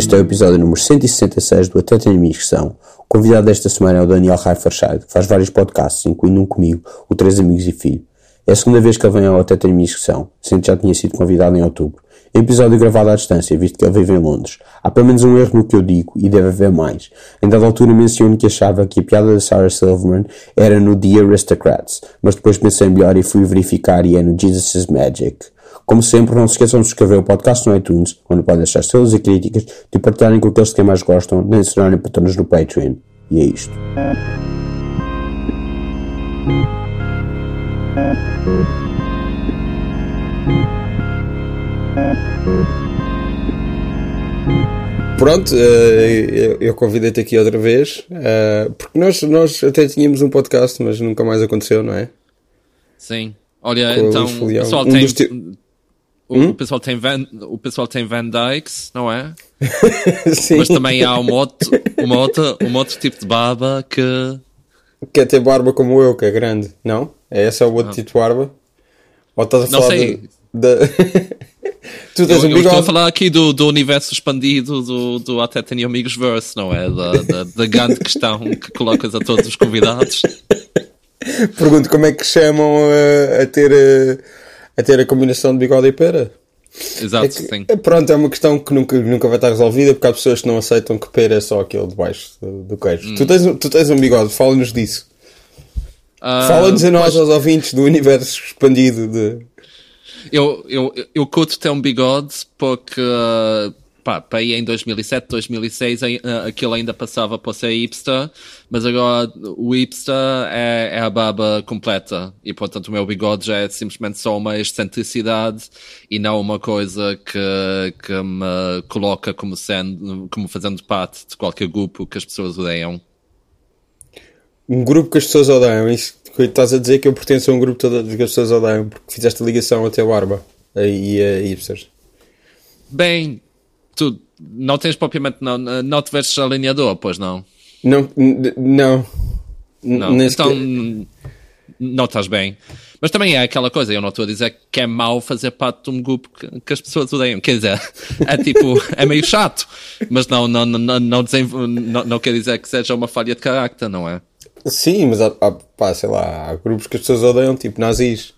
Este é o episódio número 166 do Até Tenho são. O convidado desta semana é o Daniel Raiferscheid, que faz vários podcasts, incluindo um comigo, o Três Amigos e Filho. É a segunda vez que ele vem ao Até Tenho são, sendo que já tinha sido convidado em outubro. É episódio gravado à distância, visto que ele vive em Londres. Há pelo menos um erro no que eu digo, e deve haver mais. Em dada altura menciono que achava que a piada da Sarah Silverman era no The Aristocrats, mas depois pensei melhor e fui verificar e é no Jesus Magic. Como sempre, não se esqueçam de subscrever o podcast no iTunes, onde podem deixar estrelas e críticas, de partilharem com aqueles que mais gostam, nem se tornarem patronos no Patreon. E é isto. Pronto, eh, eu convidei-te aqui outra vez, eh, porque nós, nós até tínhamos um podcast, mas nunca mais aconteceu, não é? Sim. Olha, Com então o pessoal, Um tem, te- o, Hum? o pessoal tem Van, o pessoal tem Van Dykes, não é? Sim, Mas também há uma outro, uma outra, um outro tipo de barba que quer ter barba como eu, que é grande, não? É esse é o outro tipo de barba? Ou estás a Não falar sei. de- da... tu tens eu, um eu estou a falar aqui do, do universo expandido do, do Até Tenho Amigos Verse, não é? Da, da, da grande questão que colocas a todos os convidados. Pergunto como é que chamam eh, a ter eh, a ter a combinação de bigode e pera? Exato, É que, sim. é, pronto, é uma questão que nunca, nunca vai estar resolvida porque há pessoas que não aceitam que pera é só aquele debaixo do, do queijo. Hum. Tu, tens, um- tu tens um bigode, fala-nos disso. Ah, Fala-nos a nós, aos ouvintes do universo expandido de. Eu, eu, eu curto ter um bigode porque, uh, pá, para aí em 2007, 2006, ai- uh, aquilo ainda passava por ser hipster, mas agora o hipster é, é a barba completa e, portanto, o meu bigode já é simplesmente só uma excentricidade e não uma coisa que, que me coloca como sendo, como fazendo parte de qualquer grupo que as pessoas odeiam. Um grupo que as pessoas odeiam. Isso que estás a dizer que eu pertenço a um grupo todo que as pessoas odeiam porque fizeste a ligação até a barba e a hipsters. Bem, tu não tens propriamente, não, não te vestes alinhador, pois não? Não, não. Não, então n- não estás bem. Mas também é aquela coisa, eu não estou a dizer que é mau fazer parte de um grupo que, que as pessoas odeiam. Quer dizer, é tipo, é meio chato, mas não, não, não, não, desenvol- não, não quer dizer que seja uma falha de carácter, não é? Sim, mas há, há, pá, sei lá, há grupos que as pessoas odeiam, tipo nazis.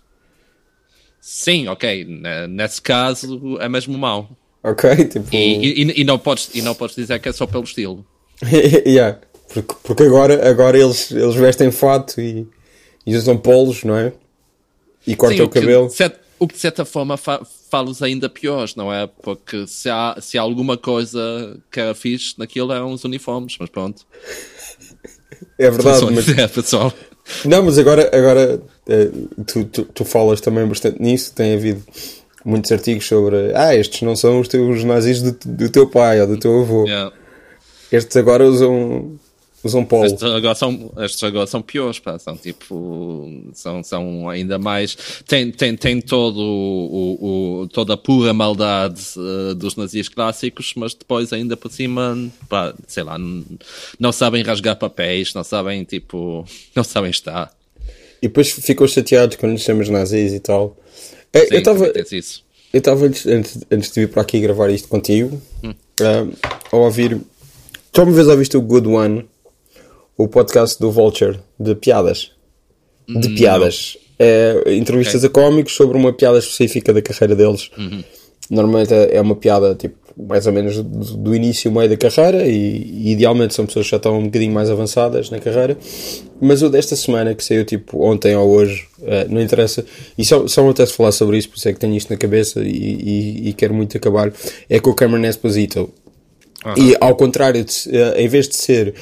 Sim, ok, ne- nesse caso é mesmo mau. Ok? Tipo. E, e, e não podes, e não podes dizer que é só pelo estilo. yeah. Porque, porque agora, agora eles, eles vestem fato e, e usam polos, não é? E cortam Sim, o cabelo. Que, o que de certa forma fa fala-os ainda piores, não é? Porque se há, se há alguma coisa que era fixe naquilo eram os uniformes, mas pronto. É verdade, mas, dizer, pessoal. não, mas agora, agora eh, tu, tu, tu falas também bastante nisso. Tem havido muitos artigos sobre ah, estes não são os teus nazis do, do teu pai ou do teu avô. Yeah. Estes agora usam, usam polo. Estes, agora são, estes agora são piores, pá. São tipo. São, são ainda mais. Tem, tem, tem todo o, o, toda a pura maldade eh, dos nazis clássicos, mas depois ainda por cima, pá, sei lá, não sabem rasgar papéis, não sabem, tipo. Não sabem estar. E depois ficam chateados quando lhes chamas nazis e tal. Eh, Sim, eu estava. Eu estava antes, antes, antes de vir para aqui gravar isto contigo, ah, a ouvir. Já uma vez ouviste o Good One, o podcast do Vulture, de piadas? De piadas. É, entrevistas a cómicos sobre uma piada específica da carreira deles. Normalmente é é uma piada tipo mais ou menos do, do início, meio da carreira, e, e idealmente são pessoas que já estão um bocadinho mais avançadas na carreira. Mas o desta semana, que saiu tipo ontem ou hoje, eh, não interessa, e só, só apetece falar sobre isso, por isso é que tenho isto na cabeça e, e- e quero muito acabar, é com o Cameron Esposito. E ao contrário, de, eh, em vez de ser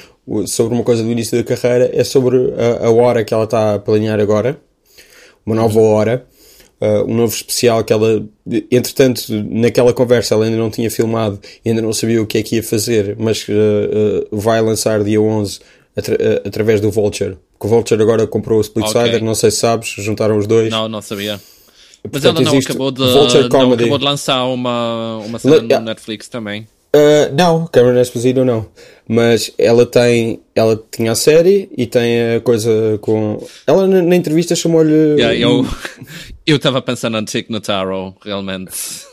sobre uma coisa do início da carreira, é sobre a, a hora que ela está a planear agora, uma nova hora, uh, um novo especial que ela, entretanto, naquela conversa ela ainda não tinha filmado, ainda não sabia o que é que ia fazer, mas uh, uh, vai lançar dia 11 atra- através do Vulture. Que o Vulture agora comprou o Splitsider, Ok. não sei se sabes, juntaram os dois. Não, não sabia. Mas Portanto, ela não acabou, de, não acabou de lançar uma, uma cena Le- no yeah. Netflix também. Uh, não, Cameron Esposito não. Mas ela tem, ela tinha a série e tem a coisa com. Ela na, na entrevista chamou-lhe. Yeah, eu eu estava pensando em Tig Notaro, realmente.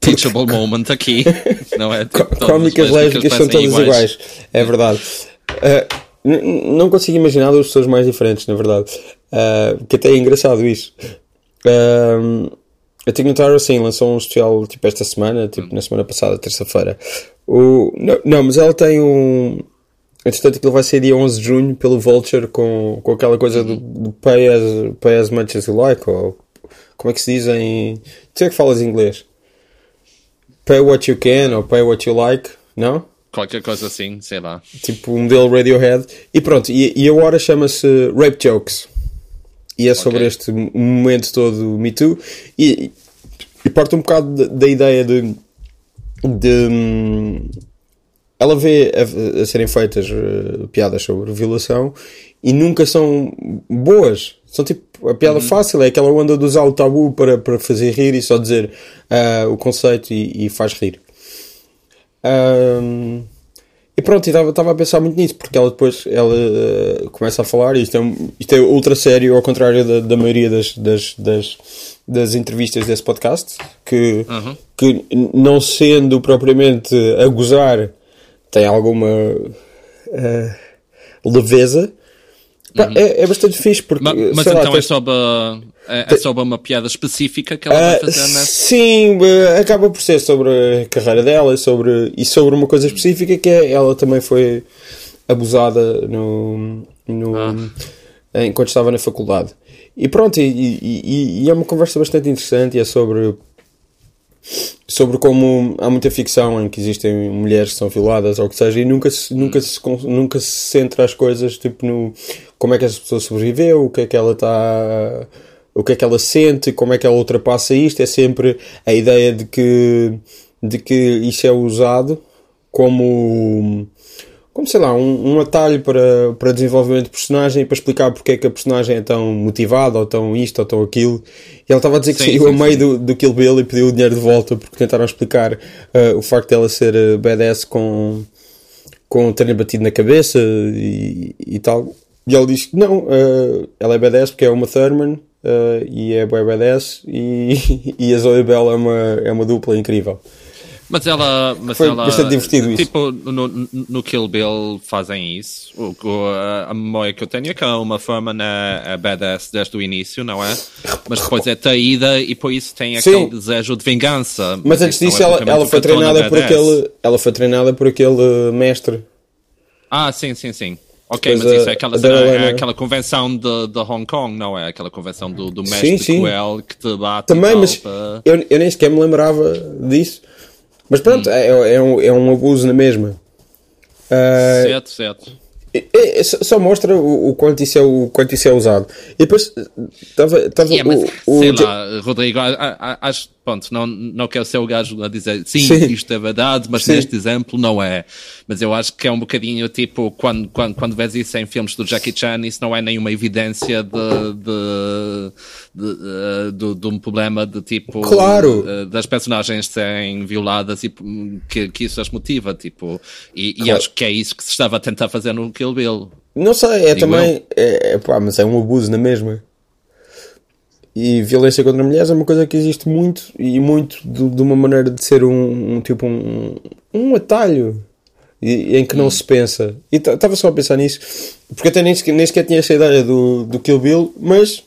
teachable moment aqui. Não é? Tipo, Cómicas lésbicas são todas iguais. É verdade. Uh, n- não consigo imaginar duas pessoas mais diferentes, na verdade. Uh, que até é engraçado isso. Um, a Tignotaro, assim, lançou um especial tipo esta semana, tipo na semana passada, terça-feira. O, não, não, mas ela tem um. Entretanto, aquilo vai ser dia 11 de junho pelo Vulture com, com aquela coisa do, do pay, as, pay as much as you like, ou como é que se diz em. Tu é que falas inglês? Pay what you can ou pay what you like, não? Qualquer coisa assim, sei lá. Tipo um modelo Radiohead. E pronto, e, e a hora chama-se Rape Jokes. E é sobre Ok. este momento todo Me Too. E, e parte um bocado da, da ideia de. de hum, ela vê a, a serem feitas eh, piadas sobre violação e nunca são boas. São tipo a piada fácil, é aquela onda de usar o tabu para, para fazer rir e só dizer ah, o conceito e, e faz rir. Ahm, e pronto, estava a pensar muito nisso, porque ela depois ela, eh, começa a falar, e isto é, um- isto é ultra sério, ao contrário da, da maioria das, das, das, das entrevistas desse podcast, que, Uhum. que não sendo propriamente a gozar, tem alguma eh, leveza. Pá, é, é bastante fixe, porque Ma- Mas, sei lá, então é tens- sobre, é, é sobre uma piada específica que ela vai ah, fazer nessa. sim, acaba por ser sobre a carreira dela e sobre, e sobre uma coisa específica que é ela também foi abusada no, no, Ah. enquanto estava na faculdade. E pronto, e- e- e é uma conversa bastante interessante e é sobre sobre como há muita ficção em que existem mulheres que são violadas ou o que seja e nunca se, nunca se, con- nunca se centra as coisas tipo no como é que essa pessoa sobreviveu, o que é que ela está o que é que ela sente, como é que ela ultrapassa isto, é sempre a ideia de que de que isso é usado como como sei lá, um, um atalho para, para desenvolvimento de personagem e para explicar porque é que a personagem é tão motivada ou tão isto ou tão aquilo. E ela estava a dizer que Sim, saiu a sim, meio sim. do, do Kill Bill e pediu o dinheiro de volta porque tentaram explicar uh, o facto dela ser uh, badass com, com terem batido na cabeça e, e tal. E ele diz que não, uh, ela é badass porque é uma Thurman e é badass e, e a Zoe Bell é uma, é uma dupla incrível. Mas ela. Mas Foi ela, bastante divertido isso. Tipo, no, no Kill Bill fazem isso. O, a, a memória que eu tenho é que a Uma Thurman é, é badass desde o início, não é? Mas depois é traída e por isso tem Sim. aquele desejo de vingança. Mas antes isso não disso, é ela, ela foi treinada por aquele. Ela foi treinada por aquele mestre. Ah, sim, sim, sim. Ok, Depois mas a- isso é aquela, cena- é Lena- aquela convenção de, de Hong Kong, não é? Aquela convenção do, do mestre sim. cruel que te bate Também, mas eu, eu nem sequer me lembrava disso. Mas pronto, é, é, um, é um abuso na mesma. Ah, Certo, certo. é- é- só mostra o, o quanto isso é, o quanto isso é usado. E depois estava Yeah, mas, o, o sei Ja- lá, Rodrigo, acho, pronto, não, não quero ser o gajo a dizer sim, Sim. isto é verdade, mas Sim. neste exemplo não é. Mas eu acho que é um bocadinho tipo, quando, quando, quando vês isso em filmes do Jackie Chan, isso não é nenhuma evidência de, de, de, eh, de- de um problema de tipo, Claro. eh, das personagens serem violadas e hum, que, que isso as motiva, tipo, e, e Claro. acho que é isso que se estava a tentar fazer no Kill Bill. Não sei, é Digo também. É, é pá, mas é um abuso na mesma. E violência contra mulheres é uma coisa que existe muito e muito de, de uma maneira de ser um, um tipo um, um atalho e- em que não se pensa. E estava só a pensar nisso, porque até nem sequer, nem sequer tinha essa ideia do, do Kill Bill, mas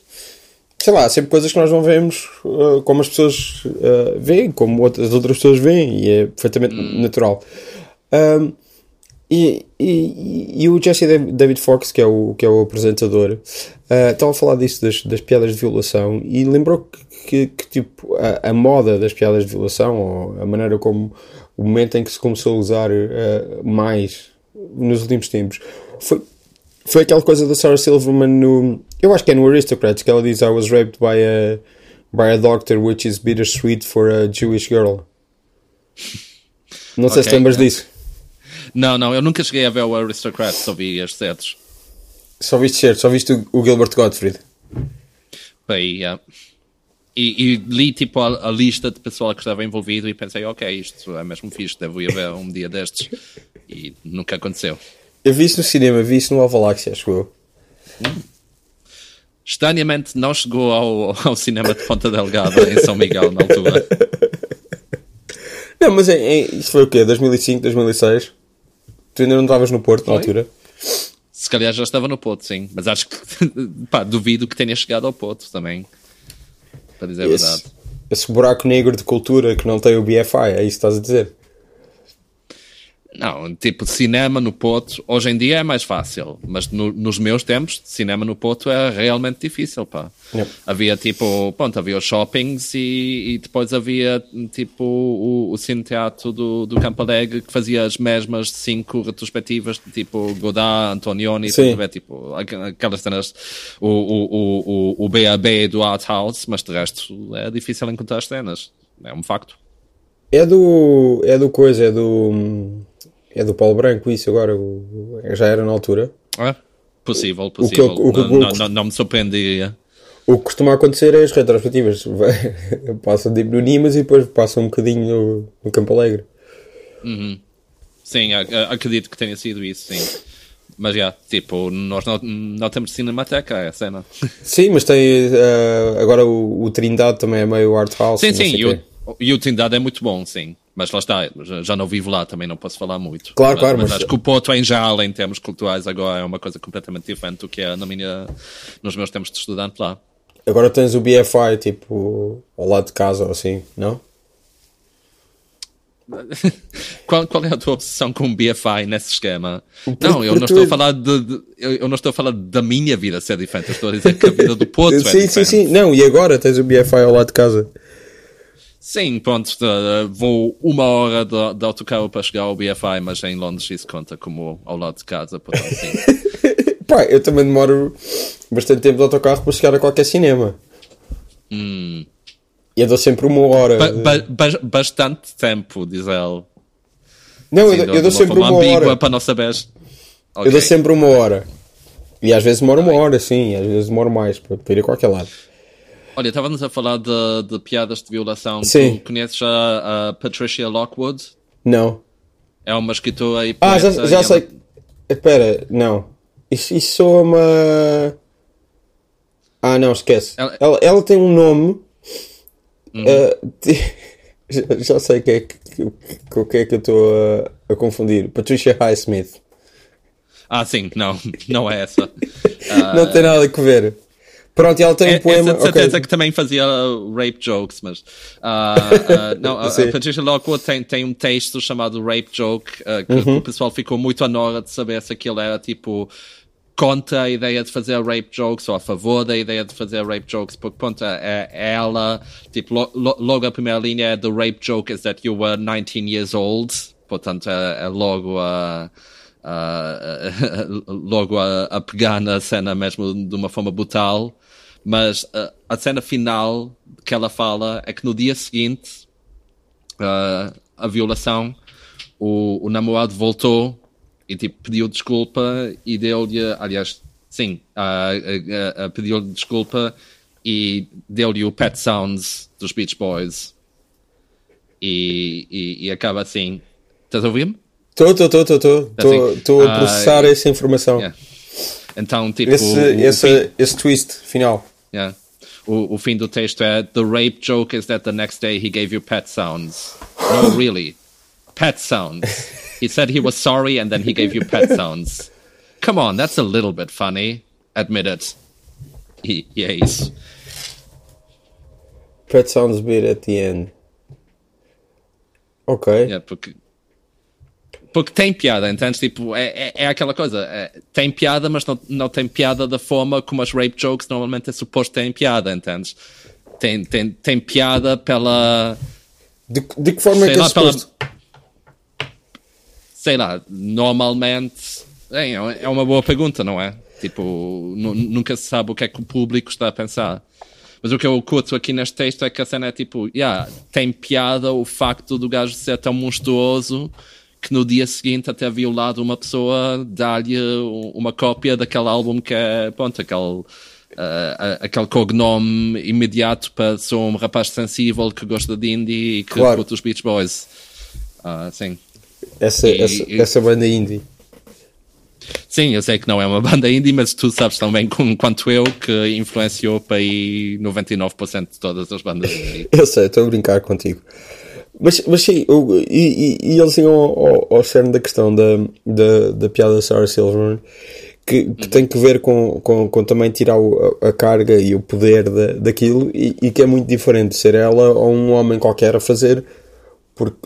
sei lá, há sempre coisas que nós não vemos uh, como as pessoas uh, veem, como outras, outras pessoas veem, e é perfeitamente natural. Um, e, e, e o Jesse Dav- David Fox, que é o, que é o apresentador, uh, estava a falar disso das, das piadas de violação e lembrou que, que, que, tipo, a, a moda das piadas de violação, ou a maneira como o momento em que se começou a usar uh, mais nos últimos tempos, foi, foi aquela coisa da Sarah Silverman no. Eu acho que é no Aristocrats que ela diz: I was raped by a, by a doctor, which is bittersweet for a Jewish girl. Não sei se Ok, lembras disso. Não, não, eu nunca cheguei a ver o Aristocrat, só vi as certos. Só viste certo, só viste o, o Gilbert Gottfried. Bem, yeah. e, e li tipo a, a lista de pessoal que estava envolvido e pensei, ok, isto é mesmo fixe, devo ir ver um dia destes. E nunca aconteceu. Eu vi isso no cinema, vi isso no Alvaláxia, acho eu. Estranhamente não chegou ao, ao cinema de Ponta Delgada em São Miguel na altura. Não, mas isso foi o quê? 2005, 2006? Tu ainda não estavas no Porto na altura? Se calhar já estava no Porto, sim. Mas acho que, pá, duvido que tenha chegado ao Porto também. Para dizer a Esse, verdade. esse buraco negro de cultura que não tem o BFI, é isso que estás a dizer? Não, tipo, cinema no Porto, hoje em dia é mais fácil, mas no- nos meus tempos, cinema no Porto era realmente difícil, pá. Yep. Havia tipo, pronto, havia os shoppings e, e depois havia tipo o, o Cine Teatro do, do Campo Alegre que fazia as mesmas cinco retrospectivas, tipo Godard, Antonioni, a ver, tipo, aqu- aquelas cenas, o, o, o, o, o BAB do Art House, mas de resto é difícil encontrar as cenas, é um facto. É do. É do coisa, é do. É do Paulo Branco, isso agora. o- já era na altura. É? Possível, possível. o que eu- não, não, não, não me surpreenderia. O que costuma acontecer é as retrospectivas. Passam no Nimas e depois passam um bocadinho no, no Campo Alegre. Sim, a- a- acredito que tenha sido isso, sim. Mas já, tipo, nós não, não temos cinemateca, é a cena. Sim, mas tem. eh, agora o, o Trindade também é meio art house. Sim, sim, e o, e o Trindade é muito bom, sim. Mas lá está, já, não vivo lá, também não posso falar muito. Claro, mas, claro, Mas, mas- acho que o Porto em geral, em termos culturais, agora é uma coisa completamente diferente do que é na minha, nos meus tempos de estudante lá. Agora tens o BFI, tipo, ao lado de casa ou assim, não? Qual, qual é a tua obsessão com o BFI nesse esquema? Não, eu por não estou a falar de, de- eu, não estou a falar da minha vida ser diferente, eu estou a dizer que a vida do Porto é sim, sim, diferente. sim. Não, e agora tens o BFI ao lado de casa. Sim, pronto, vou uma hora de, de autocarro para chegar ao BFI, mas em Londres isso conta como ao lado de casa, portanto sim. Pá, eu também demoro bastante tempo de autocarro para chegar a qualquer cinema. Hum. E eu dou sempre uma hora. Ba- ba- ba- bastante tempo, diz ele. não, eu, dou- eu dou sempre uma hora. para não saberes. Eu dou sempre uma hora. E às vezes demora uma hora, sim. Às vezes demoro mais para, para ir a qualquer lado. Olha, estávamos a falar de, de piadas de violação. Sim. Tu conheces a, a Patricia Lockwood? Não. É uma escritora e Ah, já, já e sei. ela- Espera, não. Isso, isso soa-me. a- Ah, não, esquece. Ela- Uhum. Ela, ela tem um nome. ah, ti- já, já sei o que é que, que, que é que eu estou a, a confundir. Patricia Highsmith. Ah, sim, não, não é essa. não tem nada a ver. Pronto, ela tem um É- poema. Essa de certeza ok. que também fazia uh, rape jokes, mas. ah, ah, não, a, a Patricia Lockwood tem, tem um texto chamado Rape Joke, ah, que Uhum. o pessoal ficou muito à nora de saber se aquilo era tipo contra a ideia de fazer rape jokes ou a favor da ideia de fazer rape jokes, porque pronto, é, é ela, tipo, lo- lo- logo a primeira linha é The rape joke is that you were 19 years old, portanto é, é logo a. a- logo a pegar na cena mesmo de uma forma brutal, mas uh, a cena final que ela fala é que no dia seguinte uh, a violação, o, o namorado voltou e tipo pediu desculpa e deu-lhe, aliás, sim, uh, uh, uh, pediu-lhe desculpa e deu-lhe o Pet Sounds dos Beach Boys e, e, e acaba assim. Estás a ouvir-me? Estou, estou, estou, estou. Estou a ah, processar essa informação. Yeah. Então, tipo, Esse, o- o esse, fim- esse twist final. Yeah. O, o fim do texto é The rape joke is that the next day he gave you pet sounds. No, really. Pet sounds. He said he was sorry and then he gave you pet sounds. Come on, that's a little bit funny. Admit it. E, e é isso. Pet sounds bit at the end. Ok. Yeah, porque, porque tem piada, entendes? Tipo, é, é, é aquela coisa. é, tem piada, mas não, não tem piada da forma como as rape jokes normalmente é suposto terem piada, entendes? Tem, tem, tem piada pela. De, de que forma é que é lá, pela, suposto? sei lá, normalmente é, é uma boa pergunta, não é? Tipo, nu- nunca se sabe o que é que o público está a pensar. Mas o que eu curto aqui neste texto é que a cena é tipo, yeah, tem piada o facto do gajo ser tão monstruoso que no dia seguinte até violado uma pessoa um- uma cópia daquele álbum que é, pronto, aquele, ah, aquele cognome imediato para ser um rapaz sensível que gosta de indie e que Claro. curte os Beach Boys. Ah, sim. Essa, E- essa, e- essa banda indie. Sim, eu sei que não é uma banda indie, mas tu sabes tão bem como, quanto eu que influenciou para aí 99% de todas as bandas indie. Eu sei, estou a brincar contigo. Mas, mas sim, eu, e, e, e eles iam ao, ao, ao cerne da questão da, da, da piada da Sarah Silverman, que, que uhum. tem que ver com, com, com também tirar o, a, carga e o poder da, daquilo, e, e, que é muito diferente de ser ela ou um homem qualquer a fazer, porque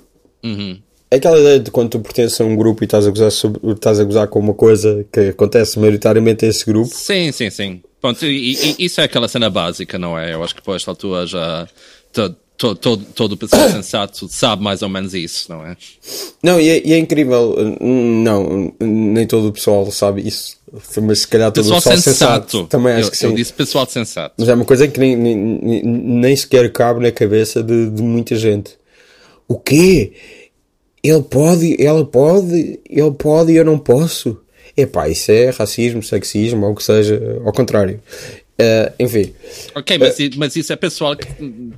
uhum. é aquela ideia de quando tu pertences a um grupo e estás a gozar, sobre, estás a gozar com uma coisa que acontece maioritariamente a esse grupo. Sim, sim, sim. Pronto, e, e, isso é aquela cena básica, não é? Eu acho que depois a altura já todo, todo, todo, pessoal sensato sabe mais ou menos isso, não é? Não, e é, e é, incrível, não, nem todo o pessoal sabe isso, mas se calhar todo pessoal o pessoal sensato, sensato também acho eu, que sim. Eu disse pessoal sensato. Mas é uma coisa que nem, nem, nem sequer cabe na cabeça de, de muita gente. O quê? Ele pode, ela pode, ele pode e eu não posso. Epá, isso é racismo, sexismo, ou o que seja, ao contrário. Uh, enfim. Ok, mas, uh, mas isso é pessoal que,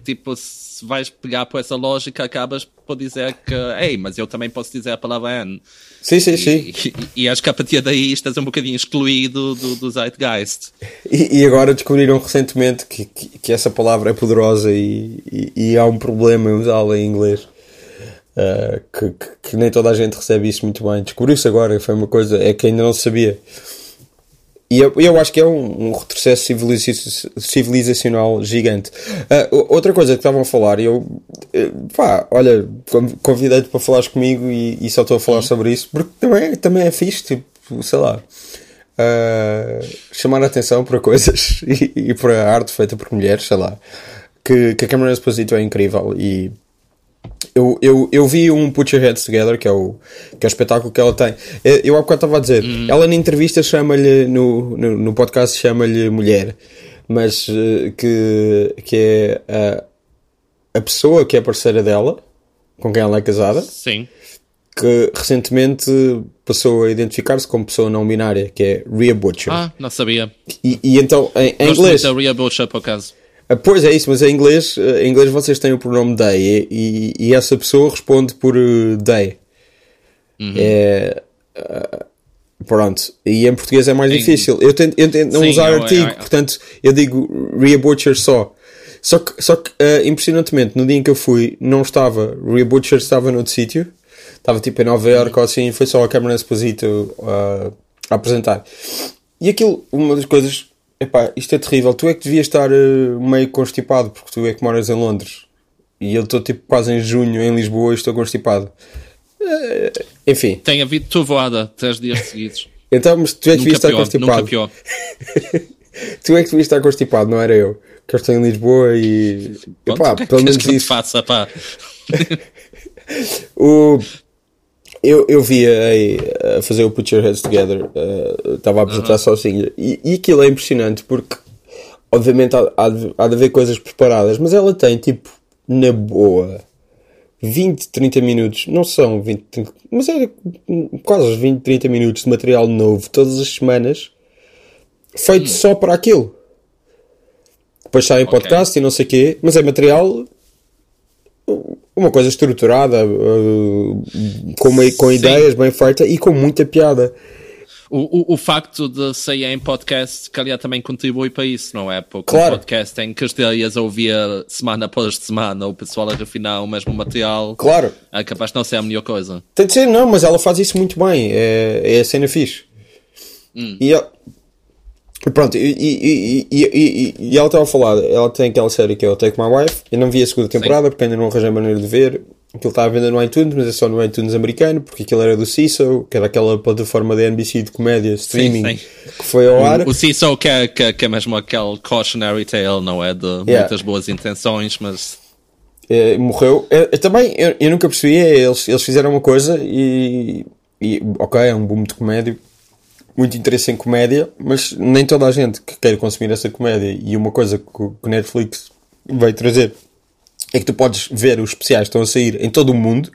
tipo, se vais pegar por essa lógica, acabas por dizer que, ei, mas eu também posso dizer a palavra N. Sim, sim, sim. E, e, acho que a partir daí estás um bocadinho excluído do, do Zeitgeist. E, e agora descobriram recentemente que, que, que, essa palavra é poderosa e, e, e há um problema em usá-la em inglês. Uh, que, que, nem toda a gente recebe isso muito bem. Descobriu-se agora, foi uma coisa, é que ainda não sabia. E eu, eu acho que é um, um retrocesso civilizacional gigante. Uh, outra coisa que estavam a falar, e eu, uh, pá, olha, convidei-te para falares comigo e, e, só estou a falar uhum. sobre isso, porque também, também é fixe, tipo, sei lá, uh, chamar a atenção para coisas e, e para arte feita por mulheres, sei lá, que, que a Cameron Esposito é incrível e eu, eu, eu vi um Put Your Heads Together, que é o, que é o espetáculo que ela tem. Eu há bocado estava a dizer, hum. ela na entrevista chama-lhe, no, no, no, podcast chama-lhe mulher, mas uh, que, que é a, a pessoa que é parceira dela, com quem ela é casada. Sim. Que recentemente passou a identificar-se como pessoa não binária, que é Rhea Butcher. Ah, não sabia. E, e então, em, em inglês. Rhea Butcher, por acaso. Ah, pois é isso, mas em inglês, ah, em inglês vocês têm o pronome they e, e essa pessoa responde por uh, they. Uhum. É, uh, pronto. E em português é mais em... difícil. Eu tento, eu tento não Sim, usar eu, artigo, eu, eu, portanto eu digo Rhea Butcher só. Só que, só que uh, impressionantemente, no dia em que eu fui, não estava. Rhea Butcher estava noutro sítio. Estava tipo em Nova York ou assim, foi só a Cameron Esposito a apresentar. E aquilo, uma das coisas Epá, isto é terrível. Tu é que devias estar uh, meio constipado, porque tu é que moras em Londres. E eu estou tipo quase em junho em Lisboa e estou constipado. Uh, enfim. Tem havido trovoada três dias seguidos. então, mas tu é que devias estar constipado. Nunca pior. tu é que devias estar constipado, não era eu. Que eu estou em Lisboa e. Pronto, epá, pelo menos que isso. Faça, pá. o eu, eu via a, a fazer o Put Your Heads Together, estava uh, a apresentar uhum. sozinha, e, e aquilo é impressionante porque, obviamente, há, há, de, há de haver coisas preparadas, mas ela tem tipo, na boa, 20, 30 minutos, não são 20, 30, mas é quase 20, 30 minutos de material novo todas as semanas, feito hum. só para aquilo. Depois sai em okay. podcast e não sei o quê, mas é material uma coisa estruturada, uh, com, uma, com ideias bem feitas e com muita piada. O, o, o, facto de sair em podcast, calhar também contribui para isso, não é? Porque claro. um podcast em que estarias a ouvir semana após semana o pessoal a refinar o mesmo material, claro. é capaz de não ser a melhor coisa. Tem de ser, não, mas ela faz isso muito bem, é, é a cena fixe. Hum. E ela, Pronto, e, e, e, e, ela estava a falar, ela tem aquela série que é o Take My Wife, eu não vi a segunda temporada porque ainda não arranjei maneira de ver. Aquilo está a vender no iTunes, mas é só no iTunes americano, porque aquilo era do CISO, que era aquela plataforma da NBC de comédia, streaming, sim, sim. que foi ao ar. O, o CISO que é, que, que, é mesmo aquele cautionary tale, não é? De yeah. muitas boas intenções, mas. É, morreu. É, é, também, eu, eu, nunca percebi, é, eles, eles fizeram uma coisa e, e. Ok, é um boom de comédia, muito interesse em comédia, mas nem toda a gente que quer consumir essa comédia. E uma coisa que o Netflix veio trazer é que tu podes ver os especiais que estão a sair em todo o mundo.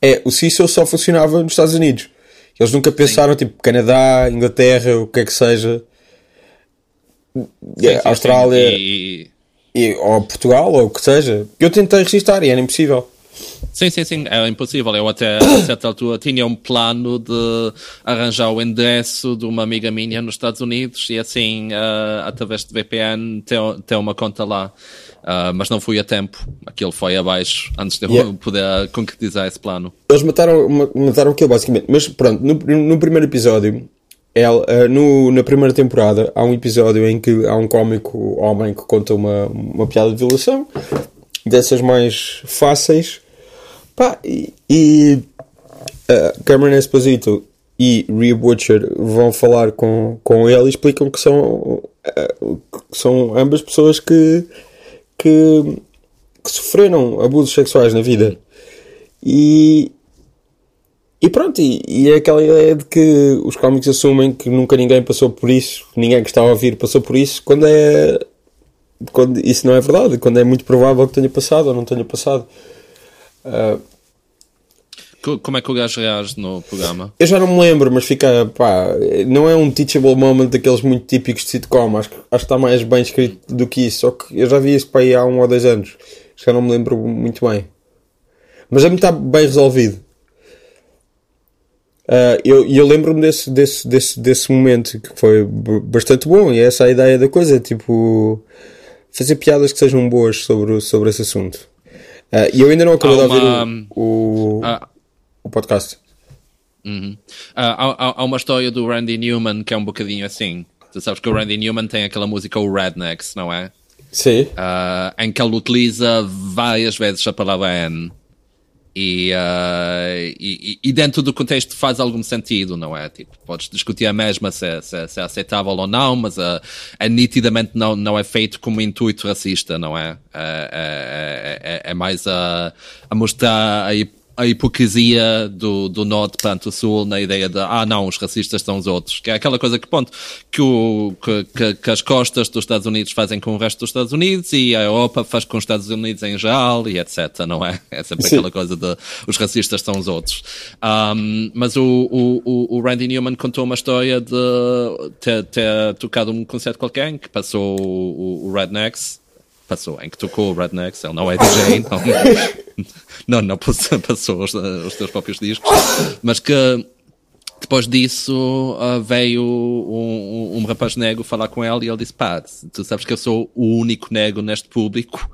É, o CISO só funcionava nos Estados Unidos. Eles nunca pensaram, sim. tipo, Canadá, Inglaterra, o que é que seja, sim, Austrália, e... E, ou Portugal, ou o que seja. Eu tentei registrar e era impossível. Sim, sim, sim, era impossível. Eu até a certa altura tinha um plano de arranjar o endereço de uma amiga minha nos Estados Unidos e assim, uh, através de VPN, ter, ter uma conta lá. Uh, mas não fui a tempo. Aquilo foi abaixo antes de eu Yeah. poder concretizar esse plano. Eles mataram, ma- mataram aquilo basicamente. Mas pronto, no, no primeiro episódio, ela, eh, no, na primeira temporada, há um episódio em que há um cómico homem que conta uma, uma piada de violação, dessas mais fáceis. Pá, e, e eh, Cameron Esposito e Rhea Butcher vão falar com, com ele e explicam que são, eh, que são ambas pessoas que, que, que sofreram abusos sexuais na vida. E, e pronto, e, e é aquela ideia de que os cómics assumem que nunca ninguém passou por isso, ninguém que está a ouvir passou por isso, quando é. Quando isso não é verdade, quando é muito provável que tenha passado ou não tenha passado. Co- Como é que o gajo reage no programa? eu já não me lembro, mas fica. pá, não é um teachable moment daqueles muito típicos de sitcom, acho, acho que está mais bem escrito do que isso, só que eu já vi isso para aí há um ou dois anos, já não me lembro muito bem. Mas é muito bem resolvido. Ah, eu eu lembro-me desse, desse, desse, desse momento que foi bastante bom e essa é a ideia da coisa, tipo fazer piadas que sejam boas sobre, sobre esse assunto. Ah, E eu ainda não acabei de ouvir uma- o, o, Ah, o podcast. Uhum. Ah, há, há- há uma história do Randy Newman que é um bocadinho assim. Tu sabes que o Randy Newman tem aquela música o Rednecks, não é? Sim. Ah, em que ele utiliza várias vezes a palavra N. E, ah, e, e- dentro do contexto faz algum sentido, não é? Tipo, podes discutir a mesma se, é- se, é- se é aceitável ou não, mas ah, é nitidamente não, não é feito como intuito racista, não é? É, é, é- é mais a, a mostrar a, hip- a hipocrisia do, do norte perante o sul na ideia de, ah não, os racistas são os outros. Que é aquela coisa que, ponto, que, o, que, que, as costas dos Estados Unidos fazem com o resto dos Estados Unidos e a Europa faz com os Estados Unidos em geral e etc, não é? É sempre Sim. aquela coisa de os racistas são os outros. Um, mas o, o, o- Randy Newman contou uma história de ter, ter tocado um concerto qualquer que passou o, o Rednecks passou, em que tocou o Rednecks, ele não é DJ, não, não, não passou, os, os teus próprios discos, mas que depois disso ah, veio um, um, um rapaz negro falar com ele e ele disse, pá, tu sabes que eu sou o único negro neste público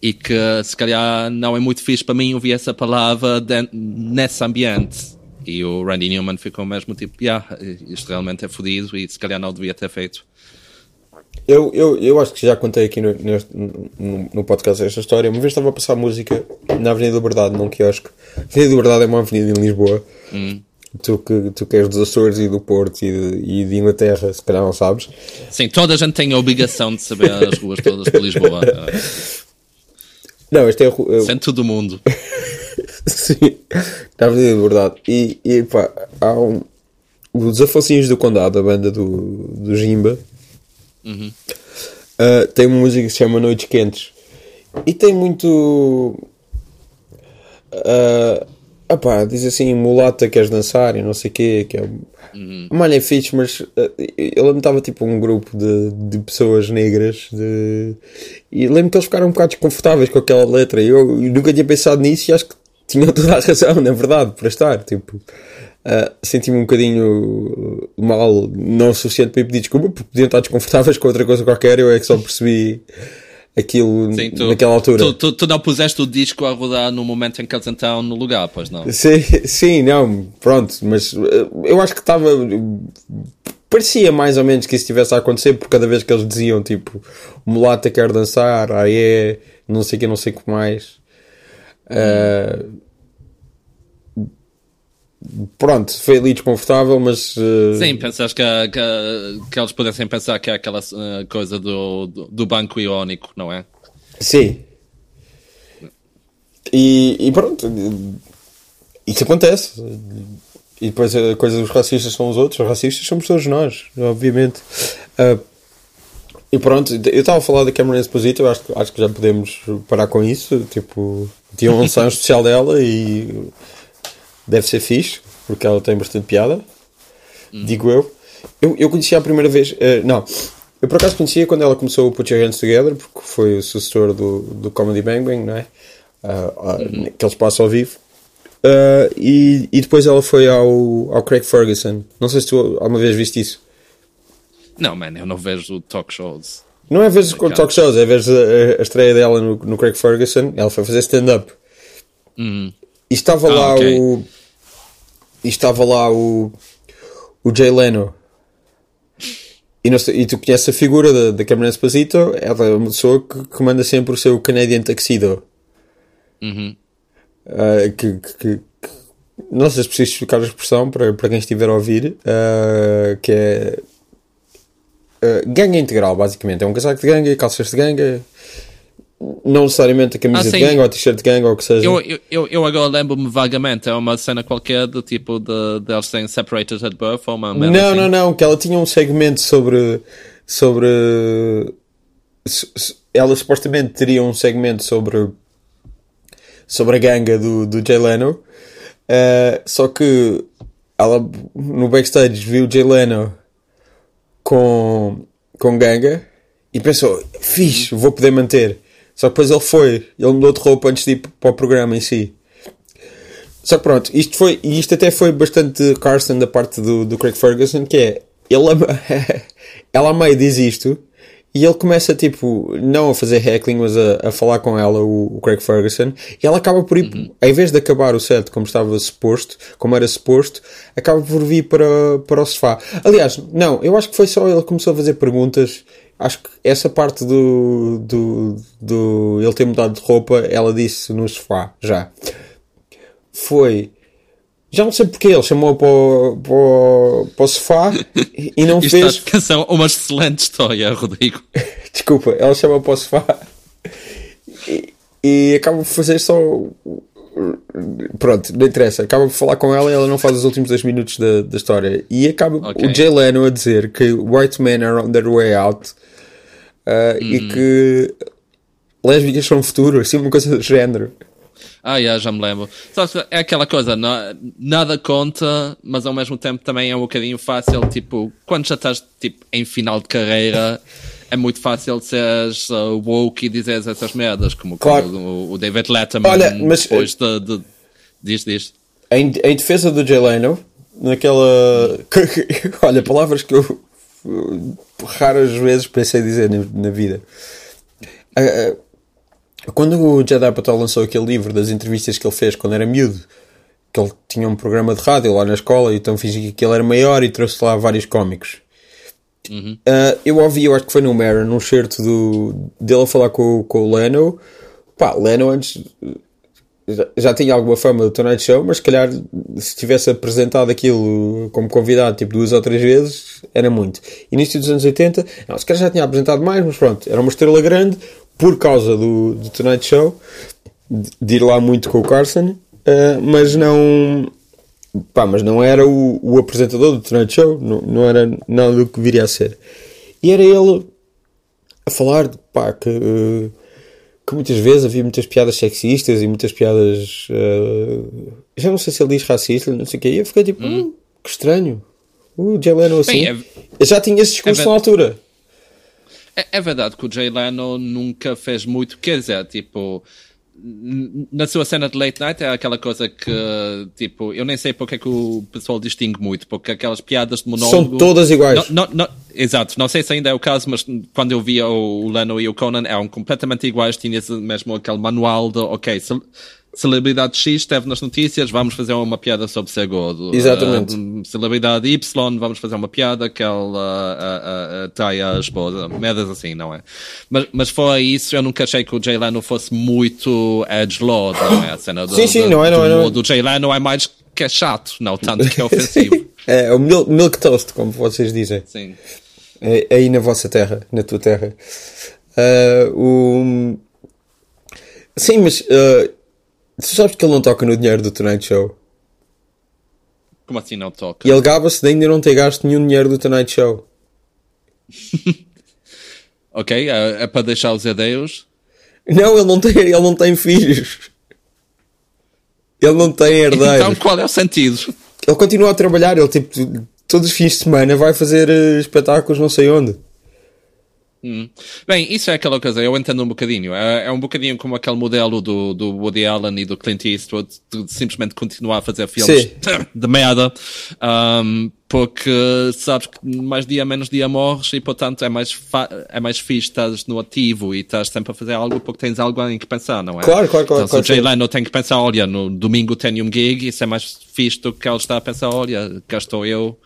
e que se calhar não é muito fixe para mim ouvir essa palavra de- nesse ambiente. E o Randy Newman ficou mesmo tipo, yeah, isto realmente é fodido e se calhar não devia ter feito. Eu, eu, eu acho que já contei aqui no, no, no podcast esta história. Uma vez estava a passar música na Avenida da Liberdade, num quiosque. A Avenida da Liberdade é uma avenida em Lisboa. Tu, que, tu que és dos Açores e do Porto e de, e de Inglaterra, se calhar não sabes. Sim, toda a gente tem a obrigação de saber as ruas todas de Lisboa. Não, esta é a ru- Centro do mundo. Sim, na Avenida da Liberdade. E, e pá, há um. Os Afonsinhos do Condado, a banda do, do Jimba, ah, tem uma música que se chama Noites Quentes. E tem muito. ah pá, diz assim: mulata, queres dançar? E não sei o quê. Que é, Mano, é fixe, mas ah, eu lembro estava tipo um grupo de, de pessoas negras de... e lembro que eles ficaram um bocado desconfortáveis com aquela letra. E eu, eu nunca tinha pensado nisso e acho que tinham toda a razão, na verdade, para estar. Tipo, ah, senti-me um bocadinho mal, não o suficiente para ir pedir desculpa, porque podiam estar desconfortáveis com outra coisa qualquer. Eu é que só percebi aquilo Sim, tu, naquela altura. Tu, tu, tu não puseste o disco a rodar no momento em que eles entraram no lugar, pois não? Sim, sim, não, pronto, mas eh, eu acho que estava. Parecia mais ou menos que isso estivesse a acontecer, porque cada vez que eles diziam tipo mulata quer dançar, aí é, não sei o que, não sei o que mais. eh, pronto, foi ali desconfortável, mas. eh, Sim, pensas que, que, que eles pudessem pensar que é aquela eh, coisa do, do, do banco iónico, não é? Sim. E, e pronto, isso acontece. E depois a coisa dos racistas são os outros, os racistas somos todos nós, obviamente. Ah, e pronto, eu estava a falar da Cameron Esposito, eu acho, que- acho que já podemos parar com isso. Tipo, tinha um lançar especial dela e deve ser fixe, porque ela tem bastante piada, digo eu. eu. Eu conhecia a primeira vez, eh, não, eu por acaso conhecia quando ela começou o Put Your Hands Together, porque foi o sucessor do, do Comedy Bang Bang, não é? uh, naquele espaço ao vivo. Uh, e, e depois ela foi ao, ao Craig Ferguson. Não sei se tu alguma vez viste isso. Não, man, eu não vejo talk shows. Não é vezes com talk shows, é vezes a, a estreia dela no, no Craig Ferguson. Ela foi fazer stand-up. Uhum. E estava Ah, lá ok. o. E estava lá o. O Jay Leno. E, não e tu conheces a figura da, da Cameron Esposito? Ela é uma pessoa que, que manda sempre o seu Canadian Tuxedo. Uhum. Ah, que, que- que- não sei se preciso explicar a expressão para, para quem estiver a ouvir. ah, que é. ah, ganga integral, basicamente. É um casaco de ganga, calças de ganga. Não necessariamente a camisa Ah, de ganga ou a t-shirt de ganga ou o que seja. Eu, eu, eu, agora lembro-me vagamente, é uma cena qualquer do tipo de, de eles serem separated at birth ou uma Não, assim. não, não, que ela tinha um segmento sobre. sobre. Ela supostamente teria um segmento sobre. sobre a ganga do, do Jay Leno. eh, só que ela no backstage viu o Jay Leno com. com ganga e pensou: fixe, vou poder manter. Só que depois ele foi, ele mudou de roupa antes de ir para o programa em si. Só que pronto, isto foi, e isto até foi bastante Carson da parte do, do Craig Ferguson, que é, ele, ela a meio diz isto, e ele começa tipo, não a fazer heckling, mas a, a falar com ela, o, o Craig Ferguson, e ela acaba por ir, em vez de acabar o set como estava suposto, como era suposto, acaba por vir para, para o sofá. Aliás, não, eu acho que foi só ele que começou a fazer perguntas, acho que essa parte do, do, do ele ter mudado de roupa, ela disse no sofá, já foi. Já não sei porque ele chamou para o, para o, para o sofá e não Isto fez. está canção uma excelente história, Rodrigo. Desculpa, ela chamou para o sofá e, e acaba por fazer só. Pronto, não interessa. Acaba por falar com ela e ela não faz os últimos dois minutos da, da história. E acaba Ok. o Jay Leno a dizer que white men are on their way out uh, e que lésbicas são o futuro, assim, uma coisa do género. Ah, já, já me lembro. Só é aquela coisa, na- nada conta, mas ao mesmo tempo também é um bocadinho fácil, tipo, quando já estás tipo, em final de carreira, é muito fácil seres uh, woke e dizeres essas merdas, como Claro. quando o, David Letterman Olha, mas- depois de, de, diz, diz. Em, em defesa do Jay Leno, naquela. Olha, palavras que eu uh, raras vezes pensei dizer na, na vida. Ah, quando o Jedi Apatow lançou aquele livro das entrevistas que ele fez quando era miúdo, que ele tinha um programa de rádio lá na escola, e então fingi que ele era maior e trouxe lá vários cómicos. Ah, eu ouvi, eu acho que foi no Maron, num certo do, dele a falar com, com o Leno. Pá, Leno antes já, já tinha alguma fama do Tonight Show, mas se calhar se tivesse apresentado aquilo como convidado tipo duas ou três vezes, era muito. Início dos anos 80, não, se calhar já tinha apresentado mais, mas pronto, era uma estrela grande por causa do, do Tonight Show, de, de ir lá muito com o Carson, eh, mas não. Pá, mas não era o, o apresentador do Tonight Show, não, não era nada do que viria a ser. E era ele a falar de pá, que, eh, que muitas vezes havia muitas piadas sexistas e muitas piadas. eh, já não sei se ele diz racista, não sei o quê. E eu fiquei tipo, "Hum, que estranho. O Jay Leno assim. Bem, é- Eu já tinha esse discurso é na altura. É, é verdade que o Jay Leno nunca fez muito, quer dizer, tipo, na sua cena de late night é aquela coisa que, tipo, eu nem sei porque é que o pessoal distingue muito, porque aquelas piadas de monólogo... São todas iguais. Não, não, não- exato, não sei se ainda é o caso, mas quando eu via o Leno e o Conan eram completamente iguais, tinha mesmo aquele manual de, ok, ce- celebridade X esteve nas notícias, vamos fazer uma piada sobre ser gordo. Exatamente. Ah, celebridade Y, vamos fazer uma piada que ela ah, ah, ah, trai a esposa. Merdas assim, não é? Mas, mas fora isso, eu nunca achei que o Jay Leno fosse muito edgelord, não é? A cena do, Sim, sim, do- não é, não é, não é. do Jay Leno é mais que é chato, não tanto que é ofensivo. É o milk, milk toast, como vocês dizem. Sim. É, aí na vossa terra, na tua terra. O... Sim, mas ah, tu sabes que ele não toca no dinheiro do Tonight Show. Como assim não toca? E ele gaba-se de ainda não ter gasto nenhum dinheiro do Tonight Show. Ok, é, é para deixar os herdeiros. Não, ele não tem, ele não tem filhos. Ele não tem herdeiros. Então qual é o sentido? Ele continua a trabalhar, ele tipo, todos os fins de semana vai fazer eh, espetáculos não sei onde. Hum. Bem, isso é aquela coisa, eu entendo um bocadinho. É, é, um bocadinho como aquele modelo do, do Woody Allen e do Clint Eastwood, de simplesmente continuar a fazer filmes Sim. de merda, um, porque sabes que mais dia menos dia morres e portanto é mais, é mais fixe estás no ativo e estás sempre a fazer algo porque tens algo em que pensar, não é? Claro, claro, claro. Então, claro se o Jay Leno tem que pensar, olha, no domingo tenho um gig, isso é mais fixe do que ele está a pensar, olha, cá estou eu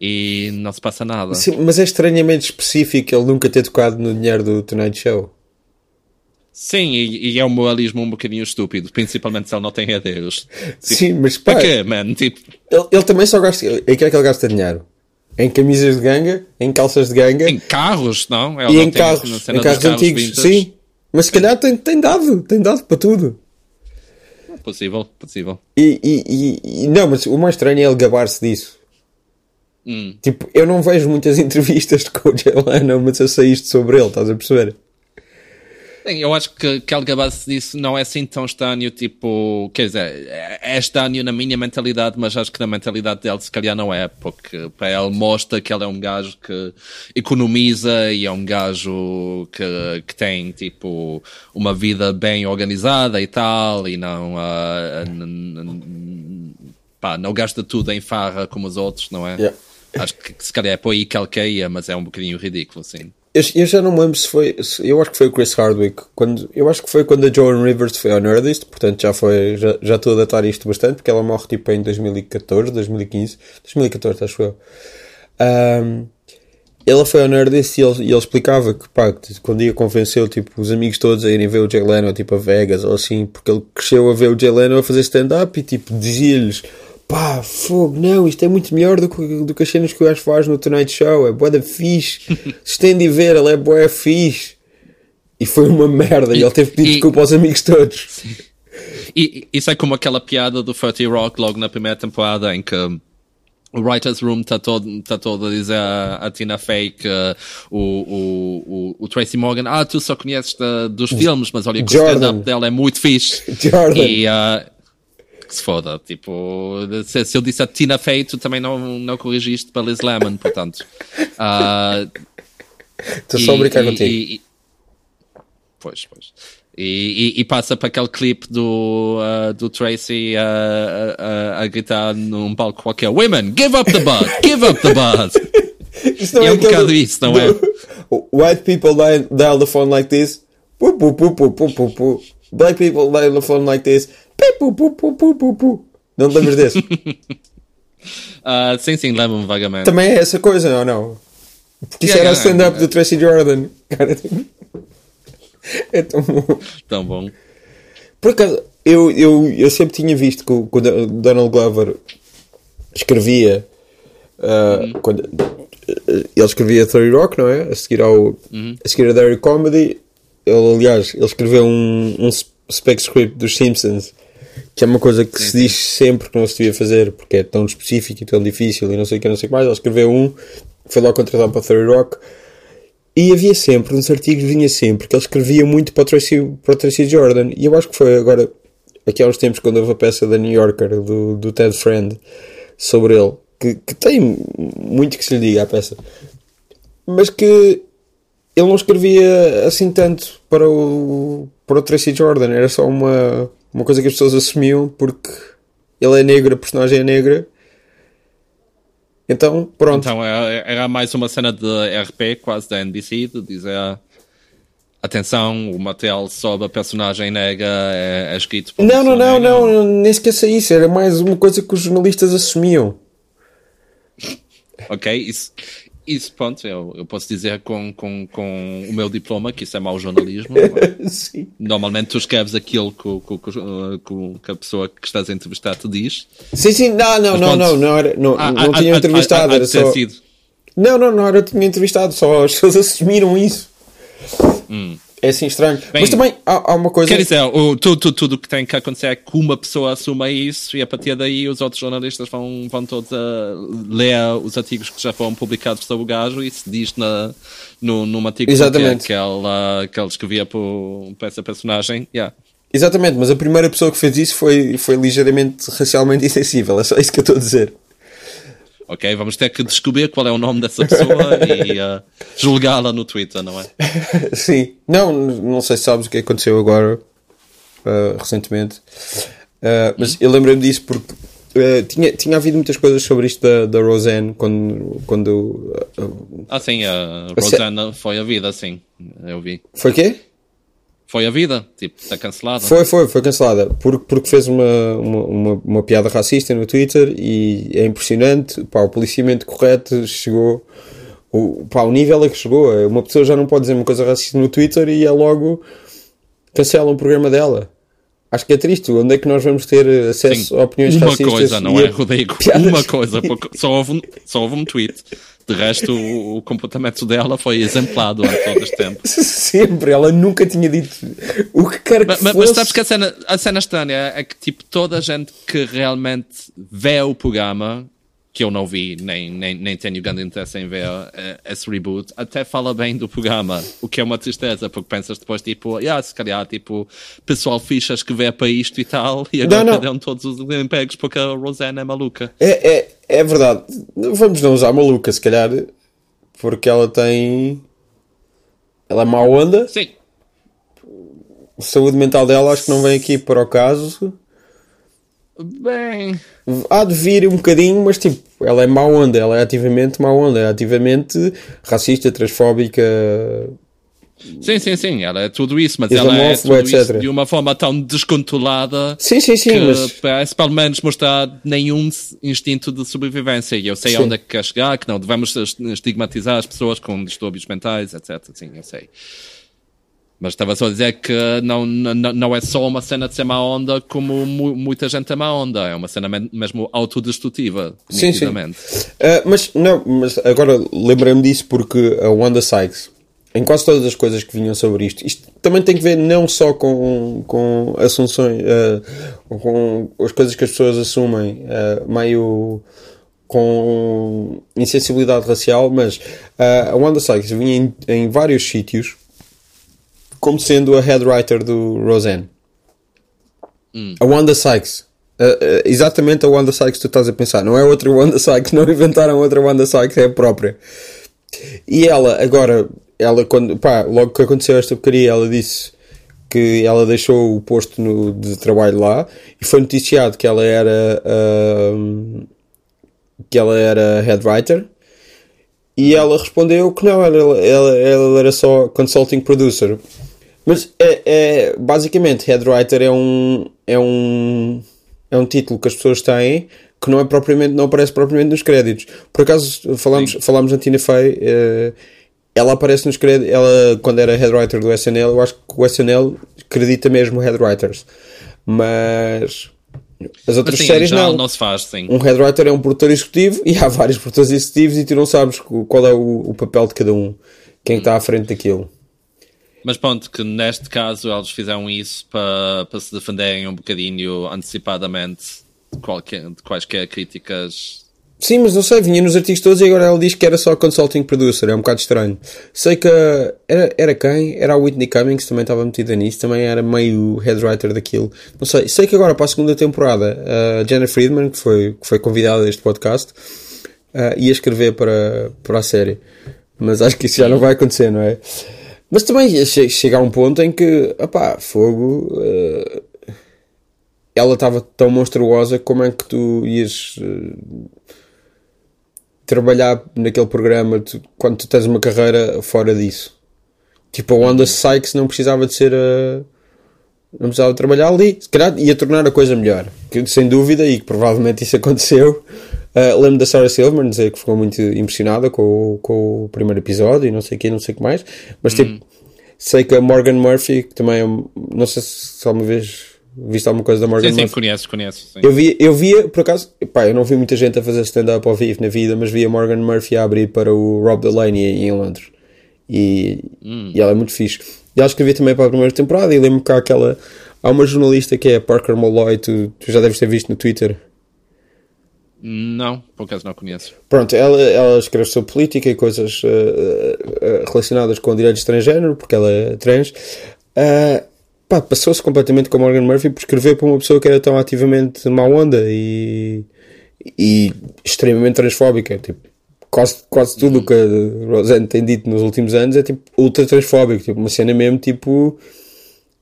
e não se passa nada. Sim, mas é estranhamente específico ele nunca ter tocado no dinheiro do Tonight Show. Sim, e, e é um moralismo um bocadinho estúpido, principalmente se ele não tem herdeiros. Tipo, Sim, mas pá, para quê, man? Tipo, ele, ele também só gasta. Em que é que ele gasta dinheiro? Em camisas de ganga, em calças de ganga em carros, não? Ele e não em carros, em carros antigos. Sim, mas se calhar tem, tem dado, tem dado para tudo. Possível, possível. E, e- e- não, mas o mais estranho é ele gabar-se disso. Hum. Tipo, eu não vejo muitas entrevistas o Jay Leno, mas eu sei isto sobre ele, estás a perceber? Sim, eu acho que, que gabar-se disso não é assim tão estranho, tipo, quer dizer, é é estranho na minha mentalidade, mas acho que na mentalidade dele se calhar não é, porque para ele mostra que ele é um gajo que economiza e é um gajo que, que tem, tipo, uma vida bem organizada e tal, e não, n- pá, não gasta tudo em farra como os outros, não é? Yeah. Acho que se calhar é por aí que ele caía, mas é um bocadinho ridículo, sim. Eu, já não me lembro se foi. eu acho que foi o Chris Hardwick. Quando, eu acho que foi quando a Joan Rivers foi ao Nerdist, portanto já foi. Já, já estou a datar isto bastante, porque ela morre tipo em 2014, 2015. 2014, acho eu. Ahm, ela foi ao Nerdist e ele, e ele explicava que, pá, quando ia convenceu tipo, os amigos todos a irem ver o Jay Leno, tipo a Vegas ou assim, porque ele cresceu a ver o Jay Leno a fazer stand-up e tipo dizia-lhes. Pá, fogo, não, isto é muito melhor do que, do que as cenas que o gajo faz no Tonight Show, é bué da fixe. Se tem de ver, ele é bué fixe. E foi uma merda, e, E- ele teve que pedir desculpa aos amigos todos. E e isso é como aquela piada do 30 Rock logo na primeira temporada em que o Writer's Room está todo, tá todo a dizer a, Tina Fey que uh, o, o, o, Tracy Morgan, ah, tu só conheces da- dos filmes, mas olha que o stand-up dela é muito fixe. Jordan. E uh, que se foda, tipo, se, se eu disse a Tina Fey, tu também não, não corrigiste para Liz Lemon, portanto. Uh, Estou só a e- brincar e- contigo. e- e- Pois, pois. E, e- e passa para aquele clipe do, uh, do Tracy uh, uh, a gritar num palco qualquer: Women, give up the bud! Give up the bud! Isso não é um aquele bocado isso, não é? do- White people dial, the phone like this. Pu, pu, pu. Black people dial the phone like this. Pi, pu, pu, pu, pu, pu. Não te lembras desse? Uh, sim, sim, lembro-me vagamente. Também é essa coisa, ou não? Porque isso Yeah, era o yeah, stand-up do Tracy Jordan. Cara, é tão bom. Tão bom. Por acaso, eu, eu, eu sempre tinha visto que o, quando o Donald Glover escrevia. uh, quando, uh, ele escrevia 30 Rock, não é? A seguir, ao, a seguir a Derry Comedy. Ele, aliás, ele escreveu um, um spec script dos Simpsons, que é uma coisa que se diz sempre que não se devia fazer, porque é tão específico e tão difícil e não sei o que, não sei o que mais. Ele escreveu um, foi logo contratado para 30 Rock. E havia sempre, nos artigos vinha sempre, que ele escrevia muito para o Tracy, para o Tracy Jordan. E eu acho que foi agora, aqui há uns tempos, quando houve a peça da New Yorker, do, do Ted Friend, sobre ele, que, que tem muito que se lhe diga à peça. Mas que ele não escrevia assim tanto para o, para o Tracy Jordan. Era só uma, uma coisa que as pessoas assumiam porque ele é negro, a personagem é negra. Então, pronto. Então era, era mais uma cena de RP, quase da NBC, de dizer atenção, o material sobre a personagem negra é, é escrito Não, não, não, negra. não, nem esqueça isso. Era mais uma coisa que os jornalistas assumiam. Ok, isso, isso pronto, eu, eu posso dizer com, com, com o meu diploma que isso é mau jornalismo. Sim. Normalmente tu escreves aquilo que, que, que, a pessoa que estás a entrevistar te diz. Sim, sim, não, não, não, não, não, era, não, Ah, não ah, tinha ah, entrevistado, ah, ah, era só. sido. Não, não, não era tinha entrevistado, só as pessoas assumiram isso. É assim estranho. Bem, Mas também há, há uma coisa. Quer dizer, o, tudo, tudo, que tem que acontecer é que uma pessoa assuma isso e a partir daí os outros jornalistas vão, vão todos a ler os artigos que já foram publicados sobre o gajo e se diz na, no, num artigo Exatamente. que ele, que ele escrevia por, para essa personagem. Yeah. Exatamente, mas a primeira pessoa que fez isso foi, foi ligeiramente racialmente insensível, é só isso que eu estou a dizer. Ok? Vamos ter que descobrir qual é o nome dessa pessoa e uh, julgá-la no Twitter, não é? Sim. Não, não sei se sabes o que aconteceu agora, uh, recentemente. Uh, mas hum? eu lembrei-me disso porque uh, tinha, tinha havido muitas coisas sobre isto da, da Roseanne quando. quando ah, sim, a Roseanne foi a vida, sim. Eu vi. Foi quê? Foi a vida, tipo, está cancelada. Foi, foi, foi cancelada. Porque, porque fez uma, uma, uma, piada racista no Twitter e é impressionante. Pá, o policiamento correto chegou. O, pá, o nível a que chegou. Uma pessoa já não pode dizer uma coisa racista no Twitter e é logo cancela o programa dela. Acho que é triste. Onde é que nós vamos ter acesso Sim, a opiniões uma racistas? Uma coisa, não é, Rodrigo? Piadas. Uma coisa. Só houve, um, só houve um tweet. De resto, o, o comportamento dela foi exemplado durante todo este tempo. Sempre, ela nunca tinha dito o que quer que mas, fosse. Mas sabes que a cena, a cena estranha é que, tipo, toda a gente que realmente vê o programa que eu não vi, nem, nem, nem tenho grande interesse em ver uh, esse reboot, até fala bem do programa, o que é uma tristeza, porque pensas depois, tipo, yeah, se calhar, tipo, pessoal fichas que vê para isto e tal, e agora perderam todos os empregos porque a Rosanna é maluca. É, é, é verdade. Vamos não usar maluca, se calhar, porque ela tem. Ela é má onda. Sim. A saúde mental dela acho que não vem aqui para o caso. Bem. Há de vir um bocadinho, mas tipo, ela é má onda, ela é ativamente má onda, é ativamente racista, transfóbica. Sim, sim, sim, ela é tudo isso, mas ela é tudo etc. isso de uma forma tão descontrolada sim, sim, sim, que mas... parece pelo menos mostrar nenhum instinto de sobrevivência. E eu sei sim. onde é que quer chegar, que não devemos estigmatizar as pessoas com distúrbios mentais, etc. Sim, eu sei. Mas estava só a dizer que não, não, não é só uma cena de ser má onda como mu muita gente é má onda, é uma cena mesmo autodestrutiva. Sim, sim. Uh, mas, não, mas agora lembrei-me disso porque a Wanda Sykes, em quase todas as coisas que vinham sobre isto, isto também tem que ver não só com, com assunções, uh, com as coisas que as pessoas assumem, uh, meio com insensibilidade racial, mas a Wanda Sykes vinha em, em vários sítios como sendo a head writer do Roseanne. Hum. A Wanda Sykes. Uh, uh, exatamente a Wanda Sykes que tu estás a pensar. Não é outra Wanda Sykes, não inventaram outra Wanda Sykes, é a própria. E ela, agora, ela quando, pá, logo que aconteceu esta porcaria, ela disse que ela deixou o posto no, de trabalho lá e foi noticiado que ela era uh, que ela era head writer e ela respondeu que não, ela, ela, ela era só consulting producer. Mas é, é, basicamente head writer é um é um é um título que as pessoas têm que não é propriamente não aparece propriamente nos créditos. Por acaso falamos Sim. falamos da Tina Fey, uh, ela aparece nos créditos, ela quando era head writer do SNL, eu acho que o SNL acredita mesmo head writers. Mas as outras sim, séries não. não se faz, sim. Um head writer é um produtor executivo e há vários produtores executivos e tu não sabes qual é o, o papel de cada um, quem hum. está à frente daquilo. Mas pronto, que neste caso eles fizeram isso para, para se defenderem um bocadinho antecipadamente de, qualquer, de quaisquer críticas. Sim, mas não sei, vinha nos artigos todos e agora ele diz que era só consulting producer, é um bocado estranho. Sei que era, era quem? Era a Whitney Cummings, também estava metida nisso, também era meio head writer daquilo. Não sei, sei que agora para a segunda temporada a Jenna Friedman, que foi, que foi convidada deste podcast, uh, ia escrever para, para a série. Mas acho que isso já não vai acontecer, não é? Mas também chega a um ponto em que, opá, fogo. Uh, ela estava tão monstruosa, como é que tu ias uh, trabalhar naquele programa tu, quando tu tens uma carreira fora disso? Tipo, a Wanda Sykes não precisava de ser a. Não precisava de trabalhar ali. Se calhar ia tornar a coisa melhor. Que, sem dúvida, e que provavelmente isso aconteceu. Uh, lembro da Sarah Silverman dizer que ficou muito impressionada com, com o primeiro episódio e não sei o que, não sei o que mais. Mas tipo, hum. sei que a Morgan Murphy, que também é, não sei se alguma vez viste alguma coisa da Morgan sim, Murphy. Sim, conheço, conheço. Sim. Eu, via, eu via, por acaso, pá, eu não vi muita gente a fazer stand-up ao vivo na vida, mas via Morgan Murphy a abrir para o Rob Delaney em Londres. E, hum. e ela é muito fixe. E ela escrevia também para a primeira temporada e lembro-me que há aquela. Há uma jornalista que é a Parker Molloy, tu, tu já deves ter visto no Twitter não, por acaso não conheço. Pronto, ela, ela escreve sobre política e coisas uh, uh, relacionadas com direitos transgênero, porque ela é trans. Uh, pá, passou-se completamente com Morgan Murphy por escrever para uma pessoa que era tão ativamente má onda e, e extremamente transfóbica. Tipo, quase, quase tudo o que a Roseanne tem dito nos últimos anos é tipo ultra transfóbico. Tipo, uma cena mesmo tipo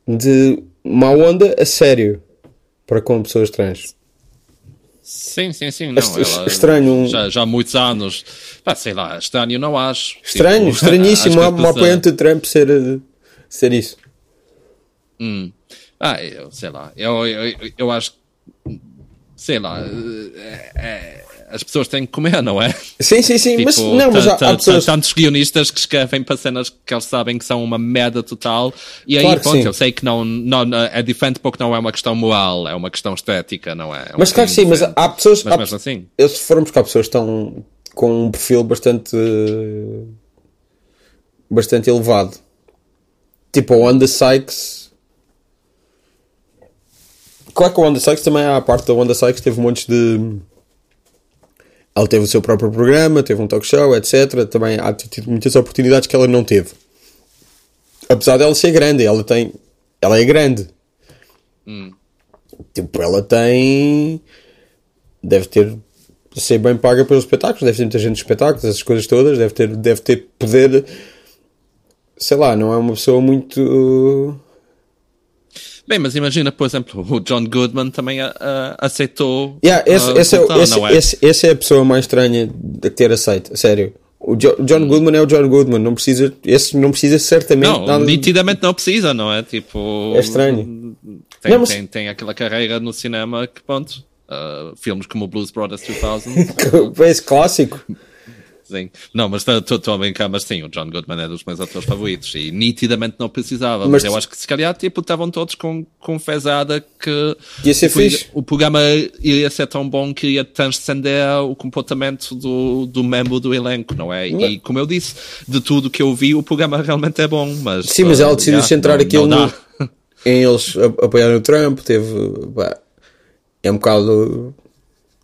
de má onda a sério para com pessoas trans. Sim, sim, sim. Não, ela, estranho. Já, já há muitos anos. Pá, sei lá, estranho não acho. Estranho, tipo, estranhíssimo. Uma apoiante de Trump ser, ser isso. Hum. Ah, eu sei lá. Eu, eu, eu acho. Sei lá. É, é, as pessoas têm que comer, não é? Sim, sim, sim. Tipo, mas não, mas há, há pessoas... tantos guionistas que escrevem para cenas que eles sabem que são uma merda total. E aí, claro pronto, eu sei que não, não, é diferente porque não é uma questão moral, é uma questão estética, não é? é mas claro que sim, mas há pessoas. Mas mesmo assim. Eu, se formos cá, pessoas estão com um perfil bastante. bastante elevado. Tipo, a Wanda Sykes. Claro que a Wanda Sykes também há a parte da Wanda Sykes teve um monte de ela teve o seu próprio programa, teve um talk show, etc. Também há tido muitas oportunidades que ela não teve. Apesar dela ser grande, ela tem. Ela é grande. Hum. Tipo, ela tem. Deve ter. Ser bem paga pelos espetáculos, deve ter muita gente de espetáculos, essas coisas todas, deve ter, deve ter poder. Sei lá, não é uma pessoa muito Bem, mas imagina, por exemplo, o John Goodman também uh, aceitou. Yeah, esse, uh, esse, é, esse, é? Esse, esse, é a pessoa mais estranha de ter aceito, sério. O jo John Goodman é o John Goodman, não precisa, esse não precisa certamente não, nada. Nitidamente não precisa, não é? Tipo. É estranho. Tem, não, mas... tem, tem aquela carreira no cinema que, pronto, uh, filmes como Blues Brothers 2000. esse clássico. Sim. Não, mas estou a brincar, mas sim, o John Goodman é dos meus atores favoritos e nitidamente não precisava. Mas, mas eu acho que se calhar tipo, estavam todos com, com fezada que ia ser o, o programa ia ser tão bom que ia transcender o comportamento do, do membro do elenco, não é? E como eu disse, de tudo que eu vi, o programa realmente é bom. Mas, sim, mas ela decidiu uh, centrar aquilo não no, em eles apoiarem o Trump, teve. É um bocado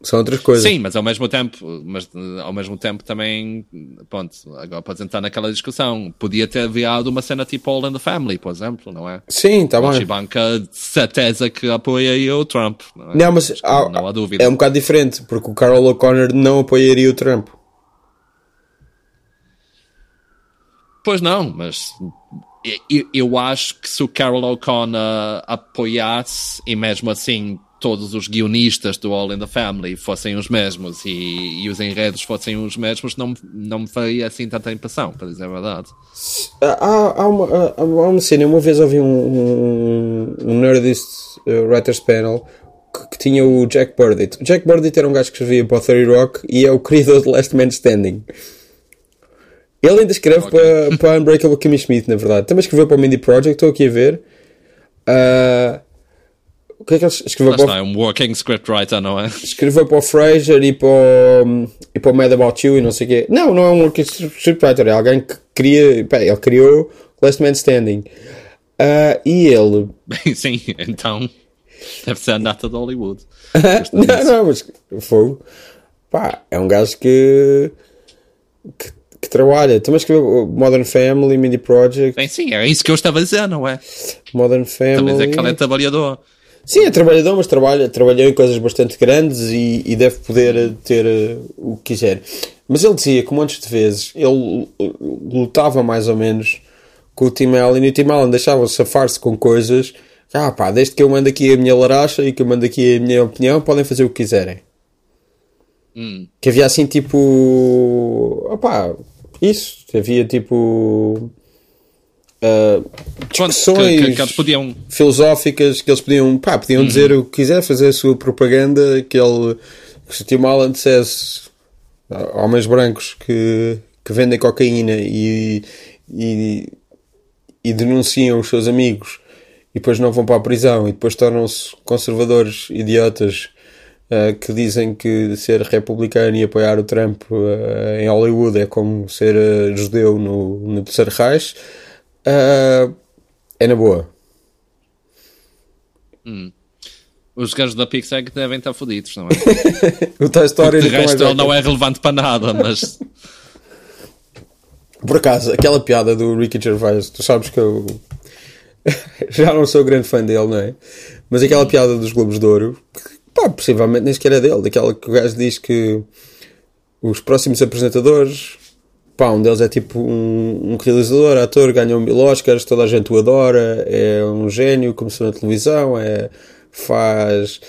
são outras coisas. Sim, mas ao mesmo tempo, mas ao mesmo tempo também, pronto, agora podes entrar naquela discussão. Podia ter enviado uma cena tipo All in the Family, por exemplo, não é? Sim, está bem. Chibanca de certeza que apoia o Trump. Não, é? não mas há, não há dúvida. É um bocado diferente, porque o Carol O'Connor não apoiaria o Trump. Pois não, mas eu, eu acho que se o Carol O'Connor apoiasse e mesmo assim todos os guionistas do All in the Family fossem os mesmos e, e os enredos fossem os mesmos, não, não me faria assim tanta impressão, para dizer a verdade. Há, há, uma, há uma cena, uma vez ouvi um, um, um Nerdist uh, Writers Panel que, que, tinha o Jack Burdett. O Jack Burdett era um gajo que escrevia para o 30 Rock e é o criador de Last Man Standing. Ele ainda escreve okay. para, para Unbreakable Kimmy Schmidt, na verdade. Também escreveu para o Mindy Project, estou aqui a ver. Uh, o que é que ele escreveu para o... é um working scriptwriter, não é? Escreveu para o Fraser e para o, e para o Mad About You e não sei o quê. Não, não é um working scriptwriter, é alguém que cria. Pá, ele criou Last Man Standing. Uh, e ele. Bem, sim, então. Deve ser a nata de Hollywood. não, não, mas fogo. Pá, é um gajo que. que, que trabalha. Também escreveu Modern Family, Mindy Project. Bem, sim, é isso que eu estava a dizer, não é? Modern Family. Também é que ele é trabalhador. Sim, é trabalhador, mas trabalha, trabalhou em coisas bastante grandes e, e deve poder ter uh, o que quiser. Mas ele dizia que um monte de vezes ele lutava mais ou menos com o Tim Allen e o Tim Allen deixava safar-se com coisas. Ah pá, desde que eu mando aqui a minha laracha e que eu mando aqui a minha opinião, podem fazer o que quiserem. Hum. Que havia assim tipo. Opá, isso. Havia tipo uh, discussões que, que, que podiam... filosóficas que eles podiam, pá, podiam uhum. dizer o que quiser, fazer a sua propaganda, que ele que se Tim Allen dissesse homens brancos que, que vendem cocaína e, e, e denunciam os seus amigos e depois não vão para a prisão e depois tornam-se conservadores idiotas uh, que dizem que ser republicano e apoiar o Trump uh, em Hollywood é como ser uh, judeu no, no Terceiro Reich Uh, é na boa. Hum. Os gajos da Pixar devem estar fodidos, não é? o Toy Story de resto ele não é relevante para nada, mas. Por acaso, aquela piada do Ricky Gervais, tu sabes que eu já não sou grande fã dele, não é? Mas aquela piada dos Globos de Ouro, Pá, possivelmente nem sequer é dele, daquela que o gajo diz que os próximos apresentadores, pá, um deles é tipo um, um realizador, ator, ganhou mil Oscars, toda a gente o adora, é um gênio, começou na televisão, é, faz,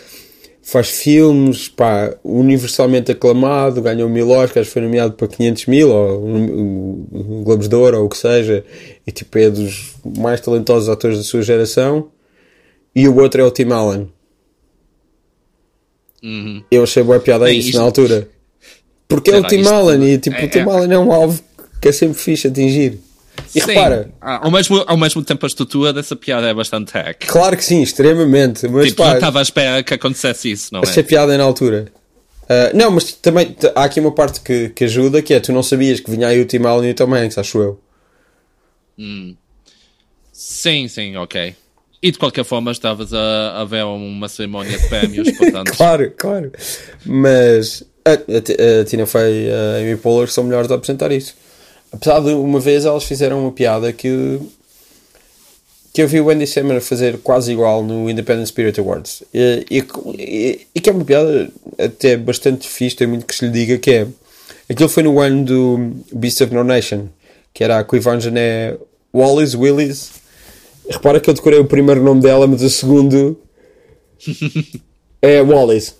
faz filmes, pá, universalmente aclamado, ganhou mil Oscars, foi nomeado para 500 mil, ou um, Globos de Ouro, ou o que seja, e tipo é dos mais talentosos atores da sua geração. E o outro é o Tim Allen. Uhum. Eu achei boa piada Bem, isso isto- na altura. Porque é o Tim Allen e tipo, é- o Tim é- Allen é um alvo que é sempre fixe atingir. E Sim, repara, ah, ao mesmo, ao mesmo tempo a estrutura dessa piada é bastante hack. claro que sim, extremamente, mas Tipo, pá, não estava à espera que acontecesse isso, não é? piada na altura. Ah, não, mas também há aqui uma parte que, que ajuda, que é tu não sabias que vinha aí o Tim Allen e o Tom Hanks, acho eu. Sim, sim, ok. E de qualquer forma estavas a, a ver uma cerimónia de prémios, portanto. Claro, claro. Mas a, a- a Tina Fey e a Amy Poehler são melhores a apresentar isso. Apesar de uma vez elas fizeram uma piada que que eu vi o Andy Sammer fazer quase igual no Independent Spirit Awards. E, e- e- e que é uma piada até bastante fixe, tem muito que se lhe diga que é aquilo foi no ano do Beast of No Nation que era a Quivanjan é Wallis Willis repara que eu decorei o primeiro nome dela mas o segundo é Wallis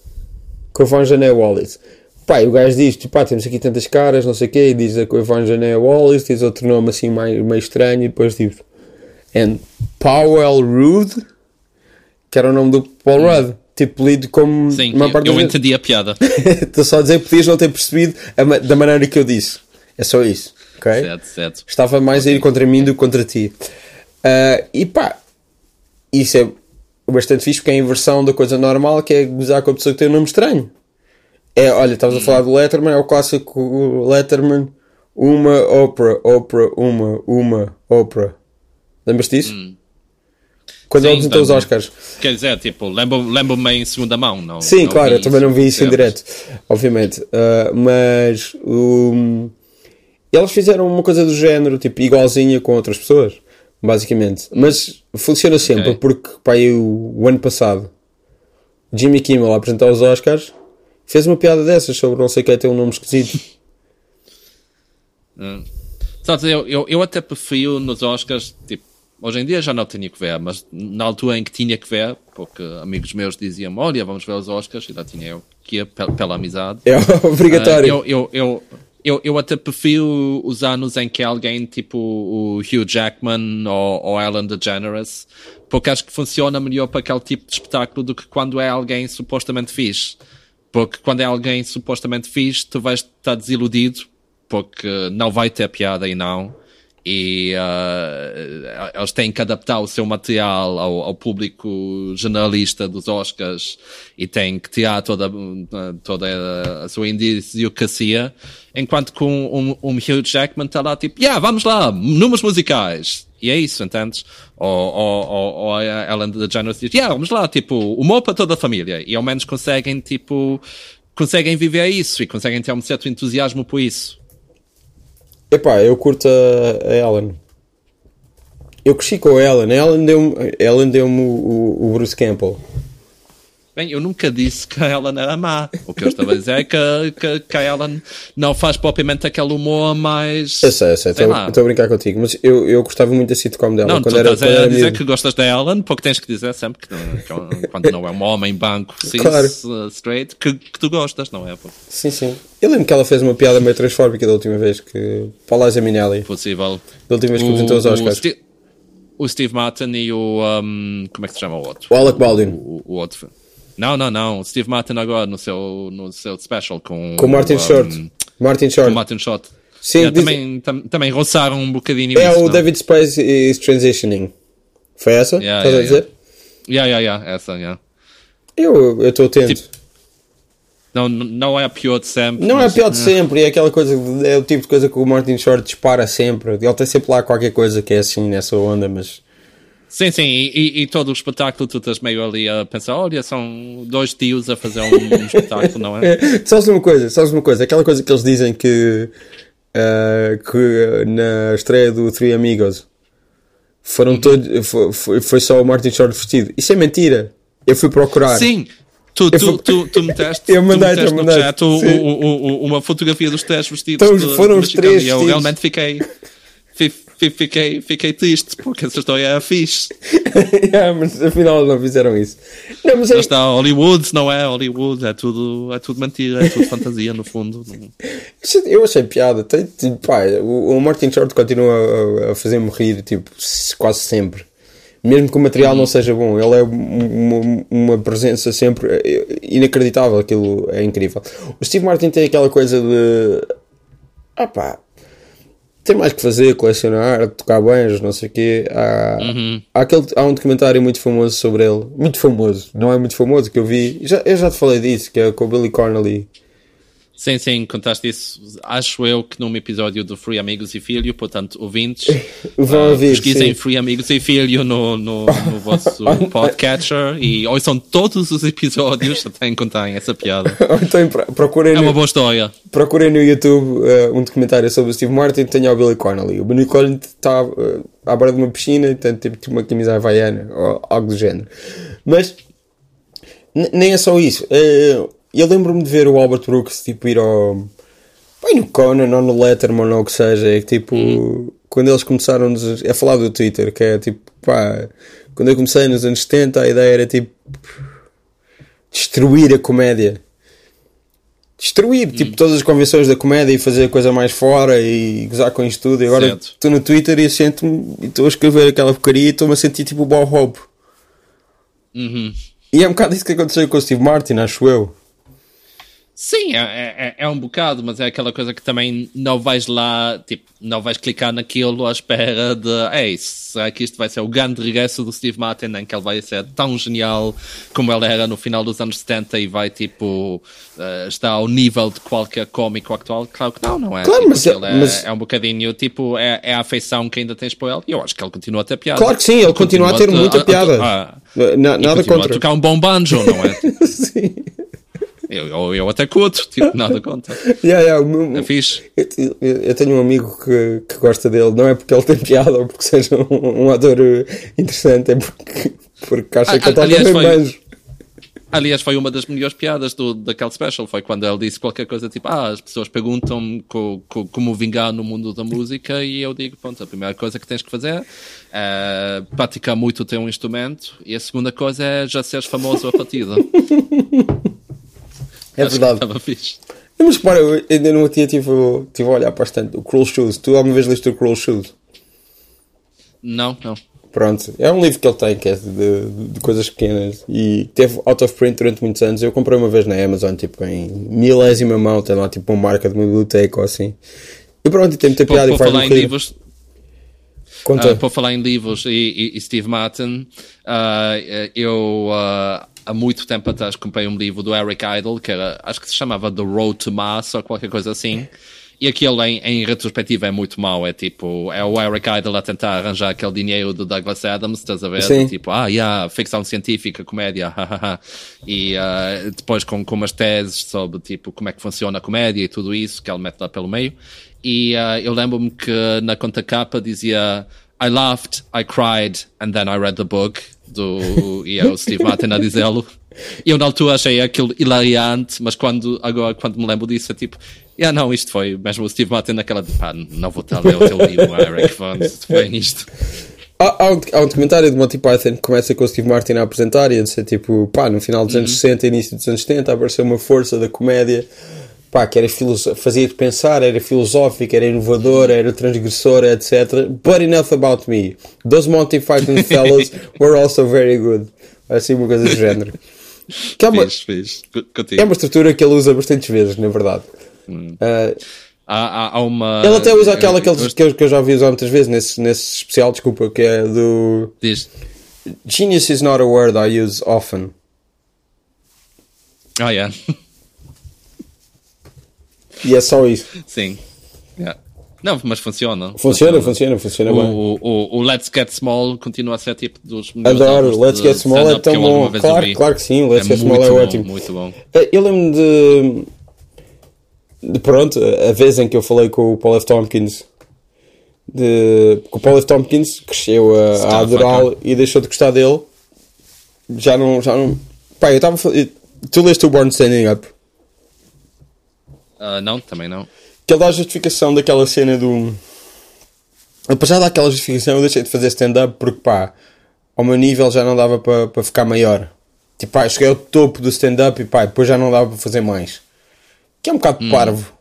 Quivanjan é Wallis pá, e o gajo diz, tipo, pá, temos aqui tantas caras, não sei o quê, e diz a Quivanjan é Wallis, diz outro nome assim meio, meio estranho, e depois tipo, and Powell Rudd, que era o nome do Paul Rudd, tipo, lido como Sim, uma eu, parte eu das- entendi a piada. Estou só a dizer que podias não ter percebido ma- da maneira que eu disse. É só isso, ok? certo, certo. Estava mais a ir contra mim do que contra ti. Ah, e pá, isso é bastante fixe porque é a inversão da coisa normal que é gozar com a pessoa que tem um nome estranho. É, olha, estavas a falar do Letterman, é o clássico Letterman, uma Oprah, Oprah, uma, uma, Oprah. Lembras-te disso? Quando Sim, ele apresentou os. Oscars. Quer dizer, tipo, lembro-me lembro em segunda mão, não? Sim, não claro, eu também não vi isso em direto, obviamente. Uh, mas um, eles fizeram uma coisa do género, tipo, igualzinha com outras pessoas, basicamente. Mas funciona sempre, Ok. porque pá, eu, o ano passado, Jimmy Kimmel a apresentar os Oscars fez uma piada dessas sobre não sei quem ter um nome esquisito. Sabes, eu, eu, eu até prefiro nos Oscars, tipo, hoje em dia já não tinha que ver, mas na altura em que tinha que ver, porque amigos meus diziam olha, vamos ver os Oscars, e lá tinha eu que ia pe- pela amizade. É obrigatório. eu, eu, eu, eu, eu até prefiro os anos em que alguém tipo o Hugh Jackman ou, ou Ellen DeGeneres, porque acho que funciona melhor para aquele tipo de espetáculo do que quando é alguém supostamente fixe. Porque quando é alguém supostamente fixe, tu vais estar desiludido, porque não vai ter piada e não. E ah, eles têm que adaptar o seu material ao, ao público generalista dos Oscars e têm que tirar toda, toda a sua idiosincrasia, enquanto que um, um, um Hugh Jackman está lá tipo, yeah, vamos lá, números musicais. E é isso, entendes? Ou, ou, ou, ou a Ellen DeGeneres diz, yeah, vamos lá, tipo, humor para toda a família. E ao menos conseguem, tipo, conseguem viver isso e conseguem ter um certo entusiasmo por isso. Epá, eu curto a, a Ellen. Eu cresci com a Ellen. A Ellen deu-me deu o, o, o Bruce Campbell. Bem, eu nunca disse que a Ellen era má. O que eu estava a dizer é que, que, que a Ellen não faz propriamente aquele humor mais. Eu sei, eu sei, estou a brincar contigo, mas eu, eu gostava muito da sitcom dela. Não, tu quando era, estás a dizer que gostas da Ellen, porque tens que dizer sempre que, não- que quando não é um homem branco, cis, Claro. uh, straight, que, que tu gostas, não é? Sim, sim. Eu lembro que ela fez uma piada meio transfóbica da última vez que. Liza Minnelli. Possível. Da última vez que apresentou os Oscars. O, Sti- o Steve Martin e o. um, como é que se chama o outro? O Alec Baldwin. O, o outro. Não, não, não. Steve Martin agora no seu, no seu special com. Com o Martin um, Short. Martin Com Short. o Martin Short. Sim, Yeah, diz- também, tam- também roçaram um bocadinho É isso, o não? David Space is Transitioning. Foi essa? Yeah, Estás a yeah, dizer? Yeah, yeah, yeah. Essa, yeah. Eu estou atento. Tipo, Não, não é a pior de sempre. Não é mas- pior de sempre, é aquela coisa, é o tipo de coisa que o Martin Short dispara sempre. Ele tem sempre lá qualquer coisa que é assim nessa onda, mas. Sim, sim, e, e- todo o espetáculo tu estás meio ali a pensar, olha, são dois tios a fazer um, espetáculo, não é? Sabes uma coisa, sabes uma coisa, aquela coisa que eles dizem que, ah, que na estreia do Three Amigos foram todos, foi, foi- só o Martin Short vestido. Isso é mentira. Eu fui procurar. Sim, Tu, tu, fui- tu, tu meteste, Eu tu mandei-te, meteste eu no mandei-te, chat o- sim. o- o- o- uma fotografia dos três vestidos. Então, foram os três E eu realmente fiquei, fi- fi- fiquei, fiquei triste, porque essa história é fixe. yeah, mas afinal não fizeram isso. Não, mas é, está Hollywood, não é Hollywood, é tudo, é tudo mentira, é tudo fantasia no fundo. eu achei piada. Tem, tipo, pá, o, o Martin Short continua a, a fazer-me rir tipo, quase sempre. Mesmo que o material não seja bom, ele é um- uma, uma presença sempre eh, inacreditável. Aquilo é incrível. O Steve Martin tem aquela coisa de. Ah pá, tem mais que fazer, colecionar, tocar banjos, não sei o quê. Há, há, aquele, há um documentário muito famoso sobre ele. Muito famoso, não é muito famoso que eu vi. Já, eu já te falei disso, que é com o Billy Connolly. Sim, sim, contaste isso, acho eu que num episódio do Free Amigos e Filho, portanto, ouvintes, Vão ah, ouvir, pesquisem sim. Free Amigos e Filho no, no, no vosso podcatcher e ouçam todos os episódios até encontrarem essa piada. Então pro- procurem, É uma boa história. procurem no YouTube eh, um documentário sobre o Steve Martin tem o Billy Connolly. O Billy Connolly está eh, à beira de uma piscina e tem tipo uma camisa havaiana ou algo do género. Mas nem é só isso. Eh, eu lembro-me de ver o Albert Brooks tipo ir ao. Bem, no Conan ou no Letterman ou o que seja. É que tipo. Quando eles começaram a falar do Twitter, que é tipo, pá. Quando eu comecei nos anos 70, a ideia era tipo. destruir a comédia destruir Hum. tipo todas as convenções da comédia e fazer a coisa mais fora e gozar com isto tudo. E agora estou no Twitter e sinto-me e estou a escrever aquela porcaria e estou-me a sentir tipo o Bob Hope. Uhum. E é um bocado isso que aconteceu com o Steve Martin, acho eu. Sim, é, é, é um bocado, mas é aquela coisa que também não vais lá, tipo, não vais clicar naquilo à espera de, ei, será que isto vai ser o grande regresso do Steve Martin, em que ele vai ser tão genial como ele era no final dos anos 70 e vai, tipo, eh, estar ao nível de qualquer cómico atual? Claro que não, não é? Claro, Tipo, mas é- é, mas- é um bocadinho, tipo, é, é a afeição que ainda tens por ele e eu acho que ele continua a ter piada. Claro que sim, ele continua a ter muita piada. ah, e nada continua contra. a tocar um bom banjo, não é? sim. Eu, eu, eu até curto, tipo, nada contra. Yeah, yeah, meu- É fixe. eu, eu- tenho um amigo que, que gosta dele, não é porque ele tem piada ou porque seja um, um ator interessante, é porque, porque acha Ah, que ele toca aliás, foi- banjo. Aliás, foi uma das melhores piadas do, daquele special. Foi quando ele disse qualquer coisa tipo: Ah, as pessoas perguntam-me co- co- como vingar no mundo da música. E eu digo: Pronto, a primeira coisa que tens que fazer é praticar muito o teu instrumento. E a segunda coisa é já seres famoso a partida. É Acho verdade. Estava fixe. Mas para, eu ainda não tinha tive, tive a olhar bastante. O Cruel Shoes, tu alguma vez leste o Cruel Shoes? Não, não. Pronto, é um livro que ele tem que é de, de- de coisas pequenas e teve out of print durante muitos anos. Eu comprei uma vez na Amazon, tipo em milésima mão, tem lá tipo uma marca de uma biblioteca ou assim. E pronto, e tem muita piada e faz falar em livros, Conta. Por falar em livros e, e- e Steve Martin, eh, eu ah, há muito tempo atrás comprei um livro do Eric Idle, que era, acho que se chamava The Road to Mars ou qualquer coisa assim. E aquilo em, em retrospectiva é muito mau, é tipo, é o Eric Idle a tentar arranjar aquele dinheiro do Douglas Adams, estás a ver? Sim. Tipo, ah, yeah, ficção científica, comédia, hahaha. e ah, depois com, com umas teses sobre tipo como é que funciona a comédia e tudo isso, que ele mete lá pelo meio. E ah, eu lembro-me que na conta capa dizia I laughed, I cried, and then I read the book, do, e é o Steve Martin a dizê-lo. Eu na altura achei aquilo hilariante, mas quando, agora quando me lembro disso é tipo, yeah, não, isto foi mesmo o Steve Martin naquela de pá, não vou estar a ler o teu livro, Eric, vamos, foi nisto. Há, há um, há um documentário de Monty Python que começa com o Steve Martin a apresentar e a dizer tipo, pá, no final dos anos 60, início dos anos 70, apareceu uma força da comédia, pá, que era fazia-te pensar, era filosófica, era inovadora, era transgressora, etc. But enough about me. Those Monty Python fellows were also very good. Assim, uma coisa do género. Que é uma, Fiz, fiz, é uma estrutura que ele usa bastantes vezes, na verdade. Ah, Há, há, há uma... ele até usa aquela que, eu- ele- que eu, que eu já ouvi usar muitas vezes nesse, nesse especial, desculpa, que é do Diz. Genius is not a word I use often. Ah, yeah. E é só isso. Sim. Yeah. Não, mas funciona. Funciona, funciona, funciona O, bem. o, o, o Let's Get Small continua a ser tipo dos melhores Adoro, Let's Get Small é tão bom. Claro, claro que sim, Let's Get Small é bom, ótimo. Muito bom. Eh, Eu lembro de, de. Pronto, a vez em que eu falei com o Paul F. Tompkins. De, o Paul F. Tompkins cresceu a, a adorá-lo e deixou de gostar dele. Já não. Já não pá, eu estava. Tu leste o Born Standing Up? Uh, não, também não. Que ele dá a justificação daquela cena do. Apesar daquela justificação, eu deixei de fazer stand-up porque, pá, ao meu nível já não dava para pa ficar maior. Tipo, pá, cheguei ao topo do stand-up e, pá, depois já não dava para fazer mais. Que é um bocado parvo.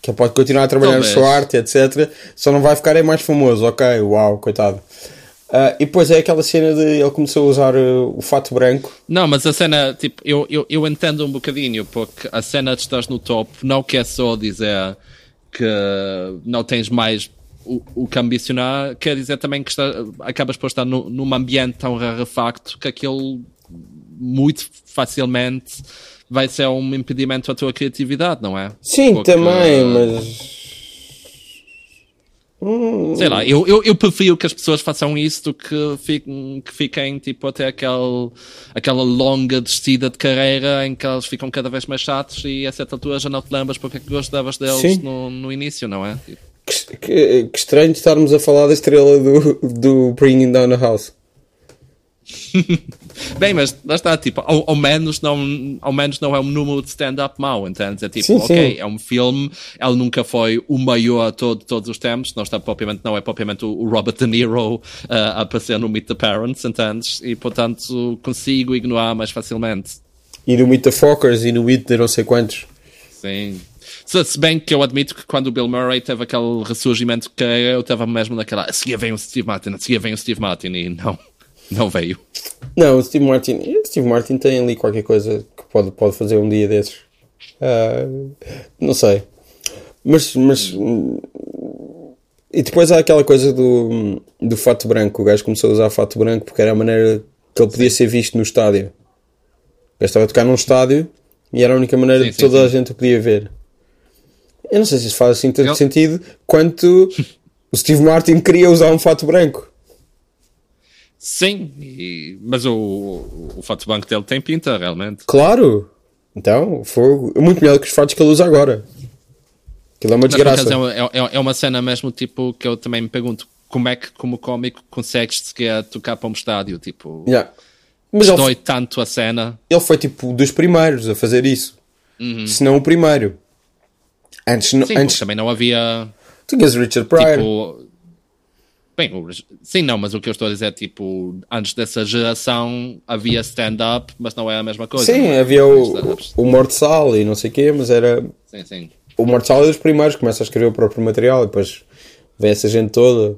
Que ele pode continuar a trabalhar na Talvez. sua arte, etc. Só não vai ficar é mais famoso. Ok, uau, coitado. Ah, e depois é aquela cena de ele começou a usar uh, o fato branco. Não, mas a cena, tipo, eu, eu, eu entendo um bocadinho, porque a cena de estás no top não quer só dizer que não tens mais o, o que ambicionar, quer dizer também que está, acabas por estar nu, num ambiente tão rarefacto que aquilo muito facilmente vai ser um impedimento à tua criatividade, não é? Sim, Porque, também, mas. Sei lá, eu, eu, eu prefiro que as pessoas façam isso do que fiquem, que fiquem tipo até aquele, aquela longa descida de carreira em que eles ficam cada vez mais chatos e a certa altura já não te lembras porque é que gostavas deles Sim. no, no início, não é? Tipo, Que, que- que estranho estarmos a falar da estrela do, do Bringing Down the House. Bem, mas lá está, tipo, ao, ao menos não, ao menos não é um número de stand-up mau, entende? É tipo, Sim, ok, sim. é um filme, ele nunca foi o maior todo, de todos os tempos, não está propriamente, não é propriamente o, Robert De Niro ah, a aparecer no Meet the Parents, entendes? E portanto consigo ignorar mais facilmente. E no Meet the Fockers e no Meet de não sei quantos. Sim. Se, bem que eu admito que quando o Bill Murray teve aquele ressurgimento carreira, eu estava mesmo naquela, a seguir vem o Steve Martin, a seguir vem o Steve Martin, e não, não veio. Não, o Steve Martin. O Steve Martin tem ali qualquer coisa que pode, pode fazer um dia desses. Ah, não sei. Mas. mas e depois há aquela coisa do, do fato branco. O gajo começou a usar fato branco porque era a maneira que ele podia ser visto no estádio. Gajo estava a tocar num estádio e era a única maneira Sim, de sim, toda a sim. gente o podia ver. Eu não sei se isso faz assim tanto Eu- sentido quanto o Steve Martin queria usar um fato branco. Sim, e- mas o, o, o fato banco dele tem pinta, realmente. Claro! Então, fogo. É muito melhor que os fatos que ele usa agora. Aquilo é uma desgraça. é, é, é uma cena mesmo, tipo, que eu também me pergunto, como é que, como cómico, consegues sequer tocar para um estádio, tipo... Yeah. Mas ele, Dói tanto a cena. ele foi tipo dos primeiros a fazer isso. Se não o primeiro. Antes, Sim, antes também não havia, tinhas Richard Pryor. tipo... Bem, sim, não, mas o que eu estou a dizer é, tipo, antes dessa geração havia stand-up, mas não é a mesma coisa. sim, é? havia o, o Morte Sal e não sei o quê, mas era. Sim, sim. O Morte Sal é dos primeiros, começa a escrever o próprio material e depois vem essa gente toda.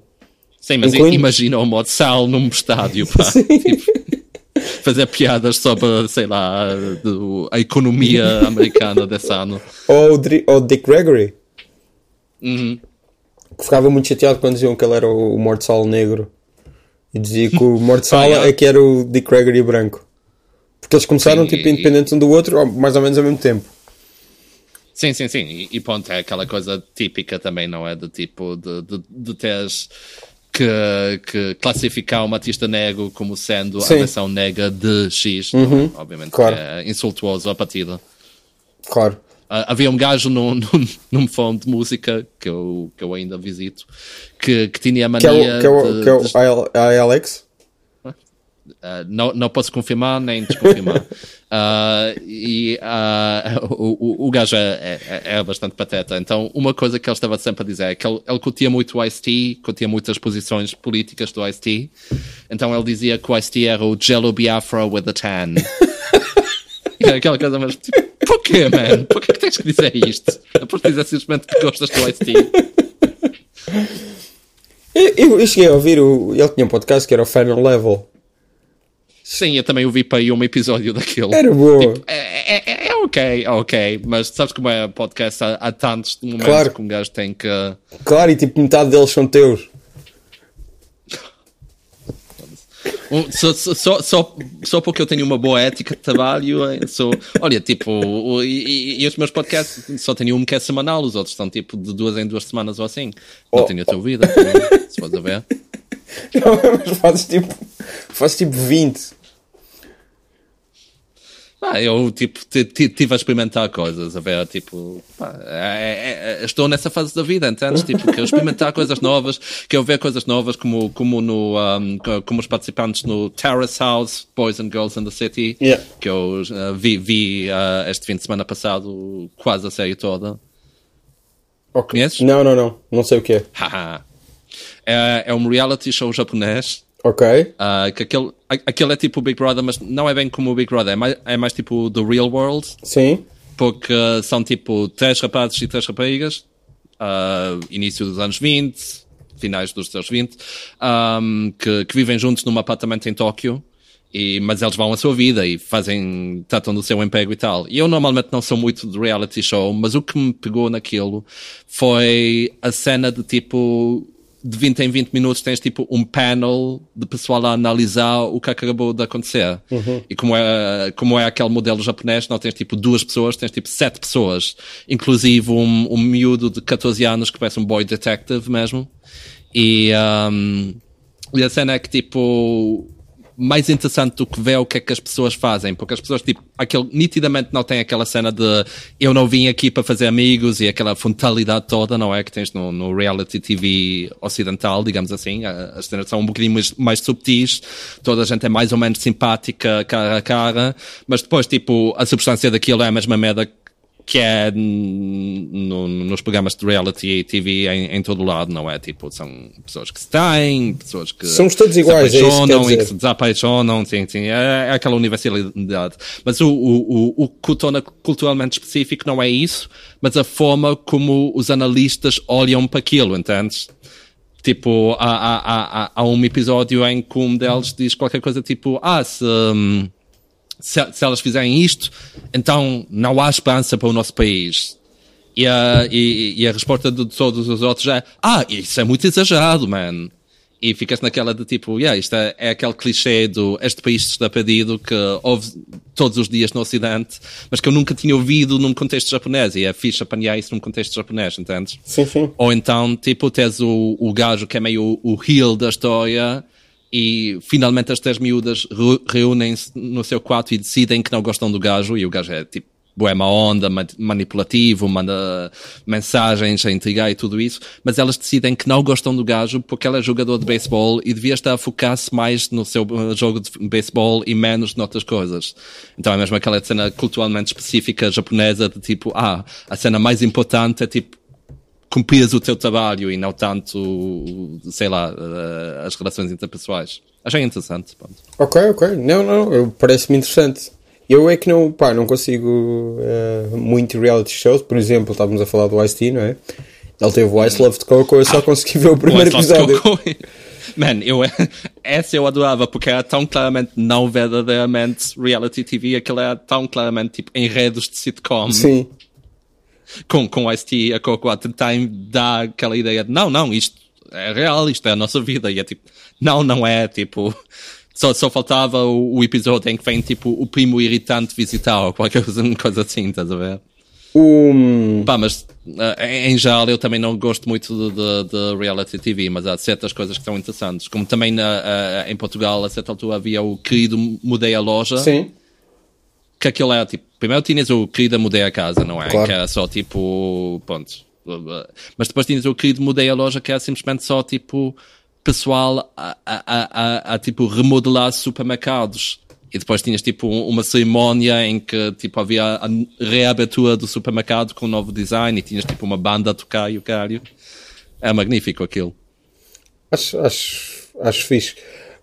Sim, mas Incluindo- imagina o modo sal num estádio, pá. Tipo, fazer piadas sobre, sei lá, a economia americana desse ano. Ou o Dick Gregory, Uhum. Ficava muito chateado quando diziam que ele era o, o Morte Sal negro. E dizia que o Morte Sal yeah. é que era o Dick Gregory branco. Porque eles começaram Sim, tipo e- independentes um do outro, ou mais ou menos ao mesmo tempo. Sim, sim, sim. E, e pronto, é aquela coisa típica também, não é? Do tipo de, de, de teres que, que classificar uma artista negro como sendo Sim. a versão negra de X. não é? Obviamente claro. é insultuoso a partida. Claro. Ah, havia um gajo num, num, num fórum de música que eu, que eu ainda visito que, que tinha a Que é mania o, que é o, de- que é o de- Alex? Uh, não, não posso confirmar nem desconfirmar. Uh, e uh, o, o, o gajo é, é, é bastante pateta. Então, uma coisa que ele estava sempre a dizer é que ele, ele curtia muito o Ice-T, curtia muitas posições políticas do Ice-T. Então, ele dizia que o Ice-T era o Jello Biafra with a tan. É aquela coisa, mas tipo, porquê, man? Porquê que tens que dizer isto? É porque dizer simplesmente que gostas do Ice-T. Eu, eu, cheguei a ouvir, o, ele tinha um podcast que era o Final Level. Sim, eu também ouvi para aí um episódio daquilo. Era boa. Tipo, é, é, é ok, é ok, mas sabes como é podcast? Há, há tantos momentos Claro. que um gajo tem que. Claro, e tipo metade deles são teus. Um, só, só- só, só, porque eu tenho uma boa ética de trabalho, eh, sou. Olha, tipo, o- e, e- os meus podcasts só tenho um que é semanal, os outros são tipo de duas em duas semanas ou assim. Não Oh. tenho a tua vida, se fores a ver. Não, mas fazes tipo, fazes tipo 20. Pá, eu, tipo, tive a experimentar coisas, a ver, tipo, pá, é, é, é, estou nessa fase da vida, entendes? Tipo, que eu experimentar coisas novas, que eu ver coisas novas, como, como no, um, como os participantes no Terrace House, Boys and Girls in the City, yeah. que eu uh, vi, vi uh, este fim de semana passado quase a série toda. Okay. Conheces? Não, não, não. Não sei o que é. é, é um reality show japonês Ok. Uh, que aquele, aquele é tipo o Big Brother, mas não é bem como o Big Brother, é mais, é mais tipo do Real World. Sim. Porque uh, são tipo três rapazes e três raparigas, uh, início dos anos 20, finais dos anos 20, um, que, que, vivem juntos num apartamento em Tóquio. E, mas eles vão a sua vida e fazem, tratam do seu emprego e tal. E eu normalmente não sou muito de reality show, mas o que me pegou naquilo foi a cena de tipo, de 20 em 20 minutos tens tipo um panel de pessoal a analisar o que acabou de acontecer. Uhum. E como é, como é aquele modelo japonês, não tens tipo duas pessoas, tens tipo sete pessoas. Inclusive um, um miúdo de 14 anos que parece um boy detective mesmo. E, um, e a cena é que tipo, mais interessante do que ver o que é que as pessoas fazem, porque as pessoas, tipo, aquele, nitidamente não têm aquela cena de eu não vim aqui para fazer amigos e aquela frontalidade toda, não é? Que tens no, no reality TV ocidental, digamos assim. As cenas são um bocadinho mais, mais subtis, toda a gente é mais ou menos simpática cara a cara, mas depois, tipo, a substância daquilo é a mesma merda que é no, nos programas de reality e TV em, em todo lado, não é? Tipo, são pessoas que se têm, pessoas que Somos todos iguais, se apaixonam é e que se desapaixonam, sim, sim, é, é aquela universalidade. Mas o, o, o, o que o torna culturalmente específico não é isso, mas a forma como os analistas olham para aquilo, entendes? Tipo, há, há, há, há um episódio em que um deles diz qualquer coisa tipo, ah, se... Um, se, se, elas fizerem isto, então não há esperança para o nosso país. E a, e, e a resposta de todos os outros é, ah, isso é muito exagerado, man. E ficas naquela de tipo, yeah, isto é, é aquele clichê do este país está perdido que ouve todos os dias no Ocidente, mas que eu nunca tinha ouvido num contexto japonês. E é fixe apanhar isso num contexto japonês, entendes? Sim, sim. Ou então, tipo, tens o, o gajo que é meio o, o heel da história e finalmente as três miúdas reúnem-se no seu quarto e decidem que não gostam do gajo e o gajo é tipo boema onda, manipulativo, manda mensagens a intrigar e tudo isso, mas elas decidem que não gostam do gajo porque ele é jogador de beisebol e devia estar a focar-se mais no seu uh, jogo de beisebol e menos noutras coisas. Então é mesmo aquela cena culturalmente específica japonesa de tipo, ah, a cena mais importante é tipo cumprias o teu trabalho e não tanto, sei lá, uh, as relações interpessoais. Achei interessante. Pronto. Ok, ok. Não, não, parece-me interessante. Eu é que não, pá, não consigo uh, muito reality shows. Por exemplo, estávamos a falar do Ice-T, não é? Ele teve o Ice Love de Coco, eu só ah, consegui ver o primeiro o episódio. Man, eu, essa eu adorava porque era tão claramente não verdadeiramente reality TV, aquilo era tão claramente tipo enredos de sitcom. Sim com, com o Ice-T a Coco at the Time dá aquela ideia de não, não, isto é real, isto é a nossa vida. E é tipo, não, não é, tipo, só, só faltava o, o episódio em que vem tipo o primo irritante visitar ou qualquer coisa, coisa assim, estás a ver? Um... Pá, mas uh, em geral eu também não gosto muito de, de, de, reality TV, mas há certas coisas que são interessantes. Como também na, uh, em Portugal, a certa altura havia o querido Mudei a Loja. Sim. Que aquilo era tipo, Primeiro tinhas o querido Mudei a Casa, não é? Claro. Que era só tipo, ponto. Mas depois tinhas o querido Mudei a Loja, que era simplesmente só tipo, pessoal a, a, a, a tipo remodelar supermercados. E depois tinhas tipo uma cerimónia em que tipo havia a reabertura do supermercado com um novo design e tinhas tipo uma banda a tocar e o caralho. É magnífico aquilo. Acho, acho, acho fixe.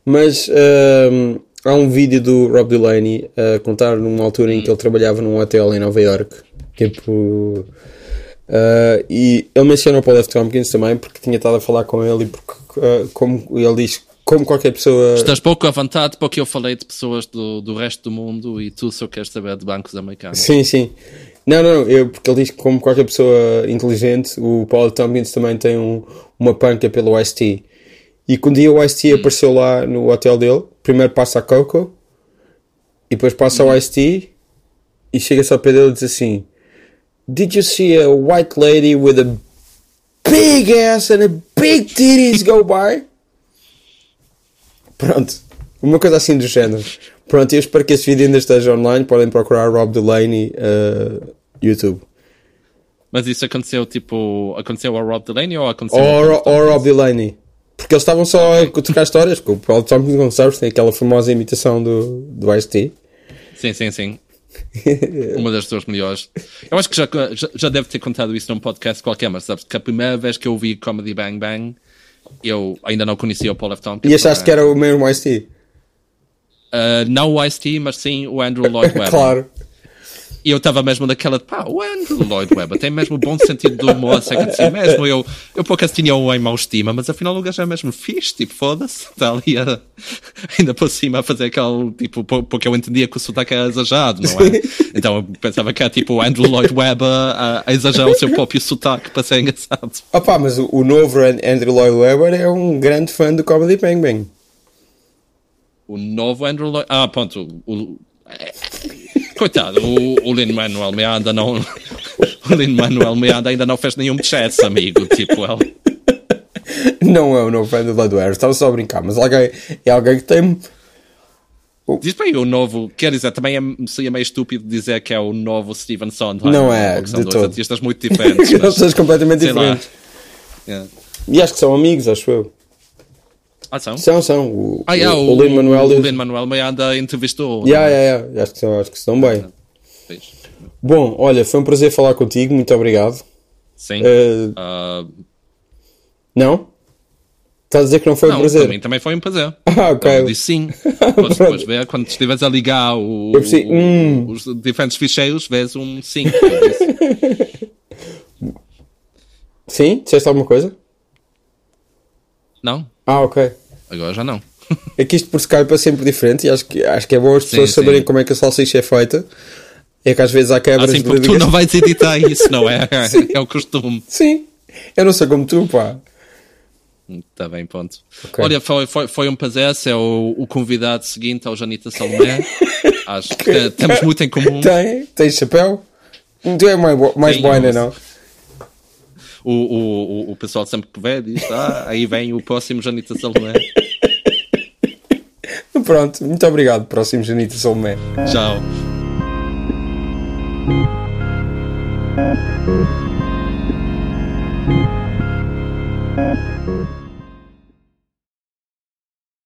Mas uh, há um vídeo do Rob Delaney a contar numa altura em que ele trabalhava num hotel em Nova York. Tipo. Uh, e ele menciona o Paul F. Tompkins também porque tinha estado a falar com ele e porque, uh, como ele diz, como qualquer pessoa. Estás pouco à vontade porque eu falei de pessoas do, do resto do mundo e tu só queres saber de bancos americanos. Sim, sim. Não, não, eu, porque ele diz que, como qualquer pessoa inteligente, o Paul Tompkins também tem um, uma panca pelo Ice-T. E quando um dia o Ice-T hum. apareceu lá no hotel dele, primeiro passa a Coco e depois passa hum. o Ice-T e chega-se ao pé dele e diz assim: Did you see a white lady with a big ass and a big titties go by? Pronto. Uma coisa assim do género. Pronto, eu espero que esse vídeo ainda esteja online. Podem procurar Rob Delaney uh, YouTube. Mas isso aconteceu tipo. Aconteceu ao Rob Delaney ou aconteceu Ou, Rob Delaney. Porque eles estavam só a tocar histórias. Porque o Paul Thompson Gonçalves tem aquela famosa imitação do, do Ice-T. Sim, sim, sim. Uma das duas melhores. Eu acho que já, já, já deve ter contado isso num podcast qualquer, mas sabes que a primeira vez que eu vi Comedy Bang Bang, eu ainda não conhecia o Paul F. Tompkins. E achaste que era o mesmo Ice-T? Uh, não o Ice-T, mas sim o Andrew Lloyd Webber. claro. E eu estava mesmo daquela de pá, o Andrew Lloyd Webber tem mesmo bom sentido do humor, sei que assim mesmo. Eu, eu por acaso tinha-o em mau estima, mas afinal o gajo é mesmo fixe, tipo, foda-se, está ali a, ainda por cima a fazer aquele, tipo, porque eu entendia que o sotaque era exagerado, não é? Então eu pensava que era tipo o Andrew Lloyd Webber a, a exagerar o seu próprio sotaque para ser engraçado. Ah pá, mas o, o novo Andrew Lloyd Webber é um grande fã do Comedy Bang Bang. O novo Andrew Lloyd. Ah, pronto. O, Coitado, o, o Lin Manuel Miranda não. O Lin Manuel Miranda ainda não fez nenhum chess, amigo. Tipo, ele. Não é o novo Lloyd Webber, estava só a brincar, mas alguém, é alguém que tem. Diz bem o novo, quer dizer, também é, seria meio estúpido dizer que é o novo Steven Sondheim. Não é, são de dois todo. artistas muito diferentes. São pessoas completamente diferentes. Yeah. E acho que são amigos, acho eu. Ah, são? São, são. O, Ah, yeah, o, o, o Lin Manuel. o Lin Manuel Miranda entrevistou. Yeah, yeah, yeah. Acho que são, acho que estão bem. Fixe. Bom, olha, foi um prazer falar contigo, muito obrigado. Sim. Eh, Ah, não? Estás a dizer que não foi um não, prazer? para mim também foi um prazer. Ah, ok. Eu disse sim. Podes depois ver, quando estiveres a ligar o, Eu percebi, hum. os diferentes ficheiros, vês um sim. Sim? Disseste alguma coisa? Não, Ah, ok. Agora já não. É que isto por Skype é sempre diferente e acho que, acho que é bom as pessoas Sim, saberem sim. como é que a salsicha é feita. É que às vezes há quebras Assim de como tu ligação. não vais editar isso, não é? É o costume. Sim. Eu não sou como tu, pá. Está bem, ponto. Ok. Olha, foi, foi, foi um prazer ser o, o convidado seguinte ao Janita Salomé. Acho que eh, temos muito em comum. Tem? Tens chapéu? Tu é mais, mais Sim, boina, não? O, o, o, o pessoal sempre que vê diz: Ah, aí vem o próximo Janita Salomé. Pronto, muito obrigado. Próximo Janita Salomé. Tchau.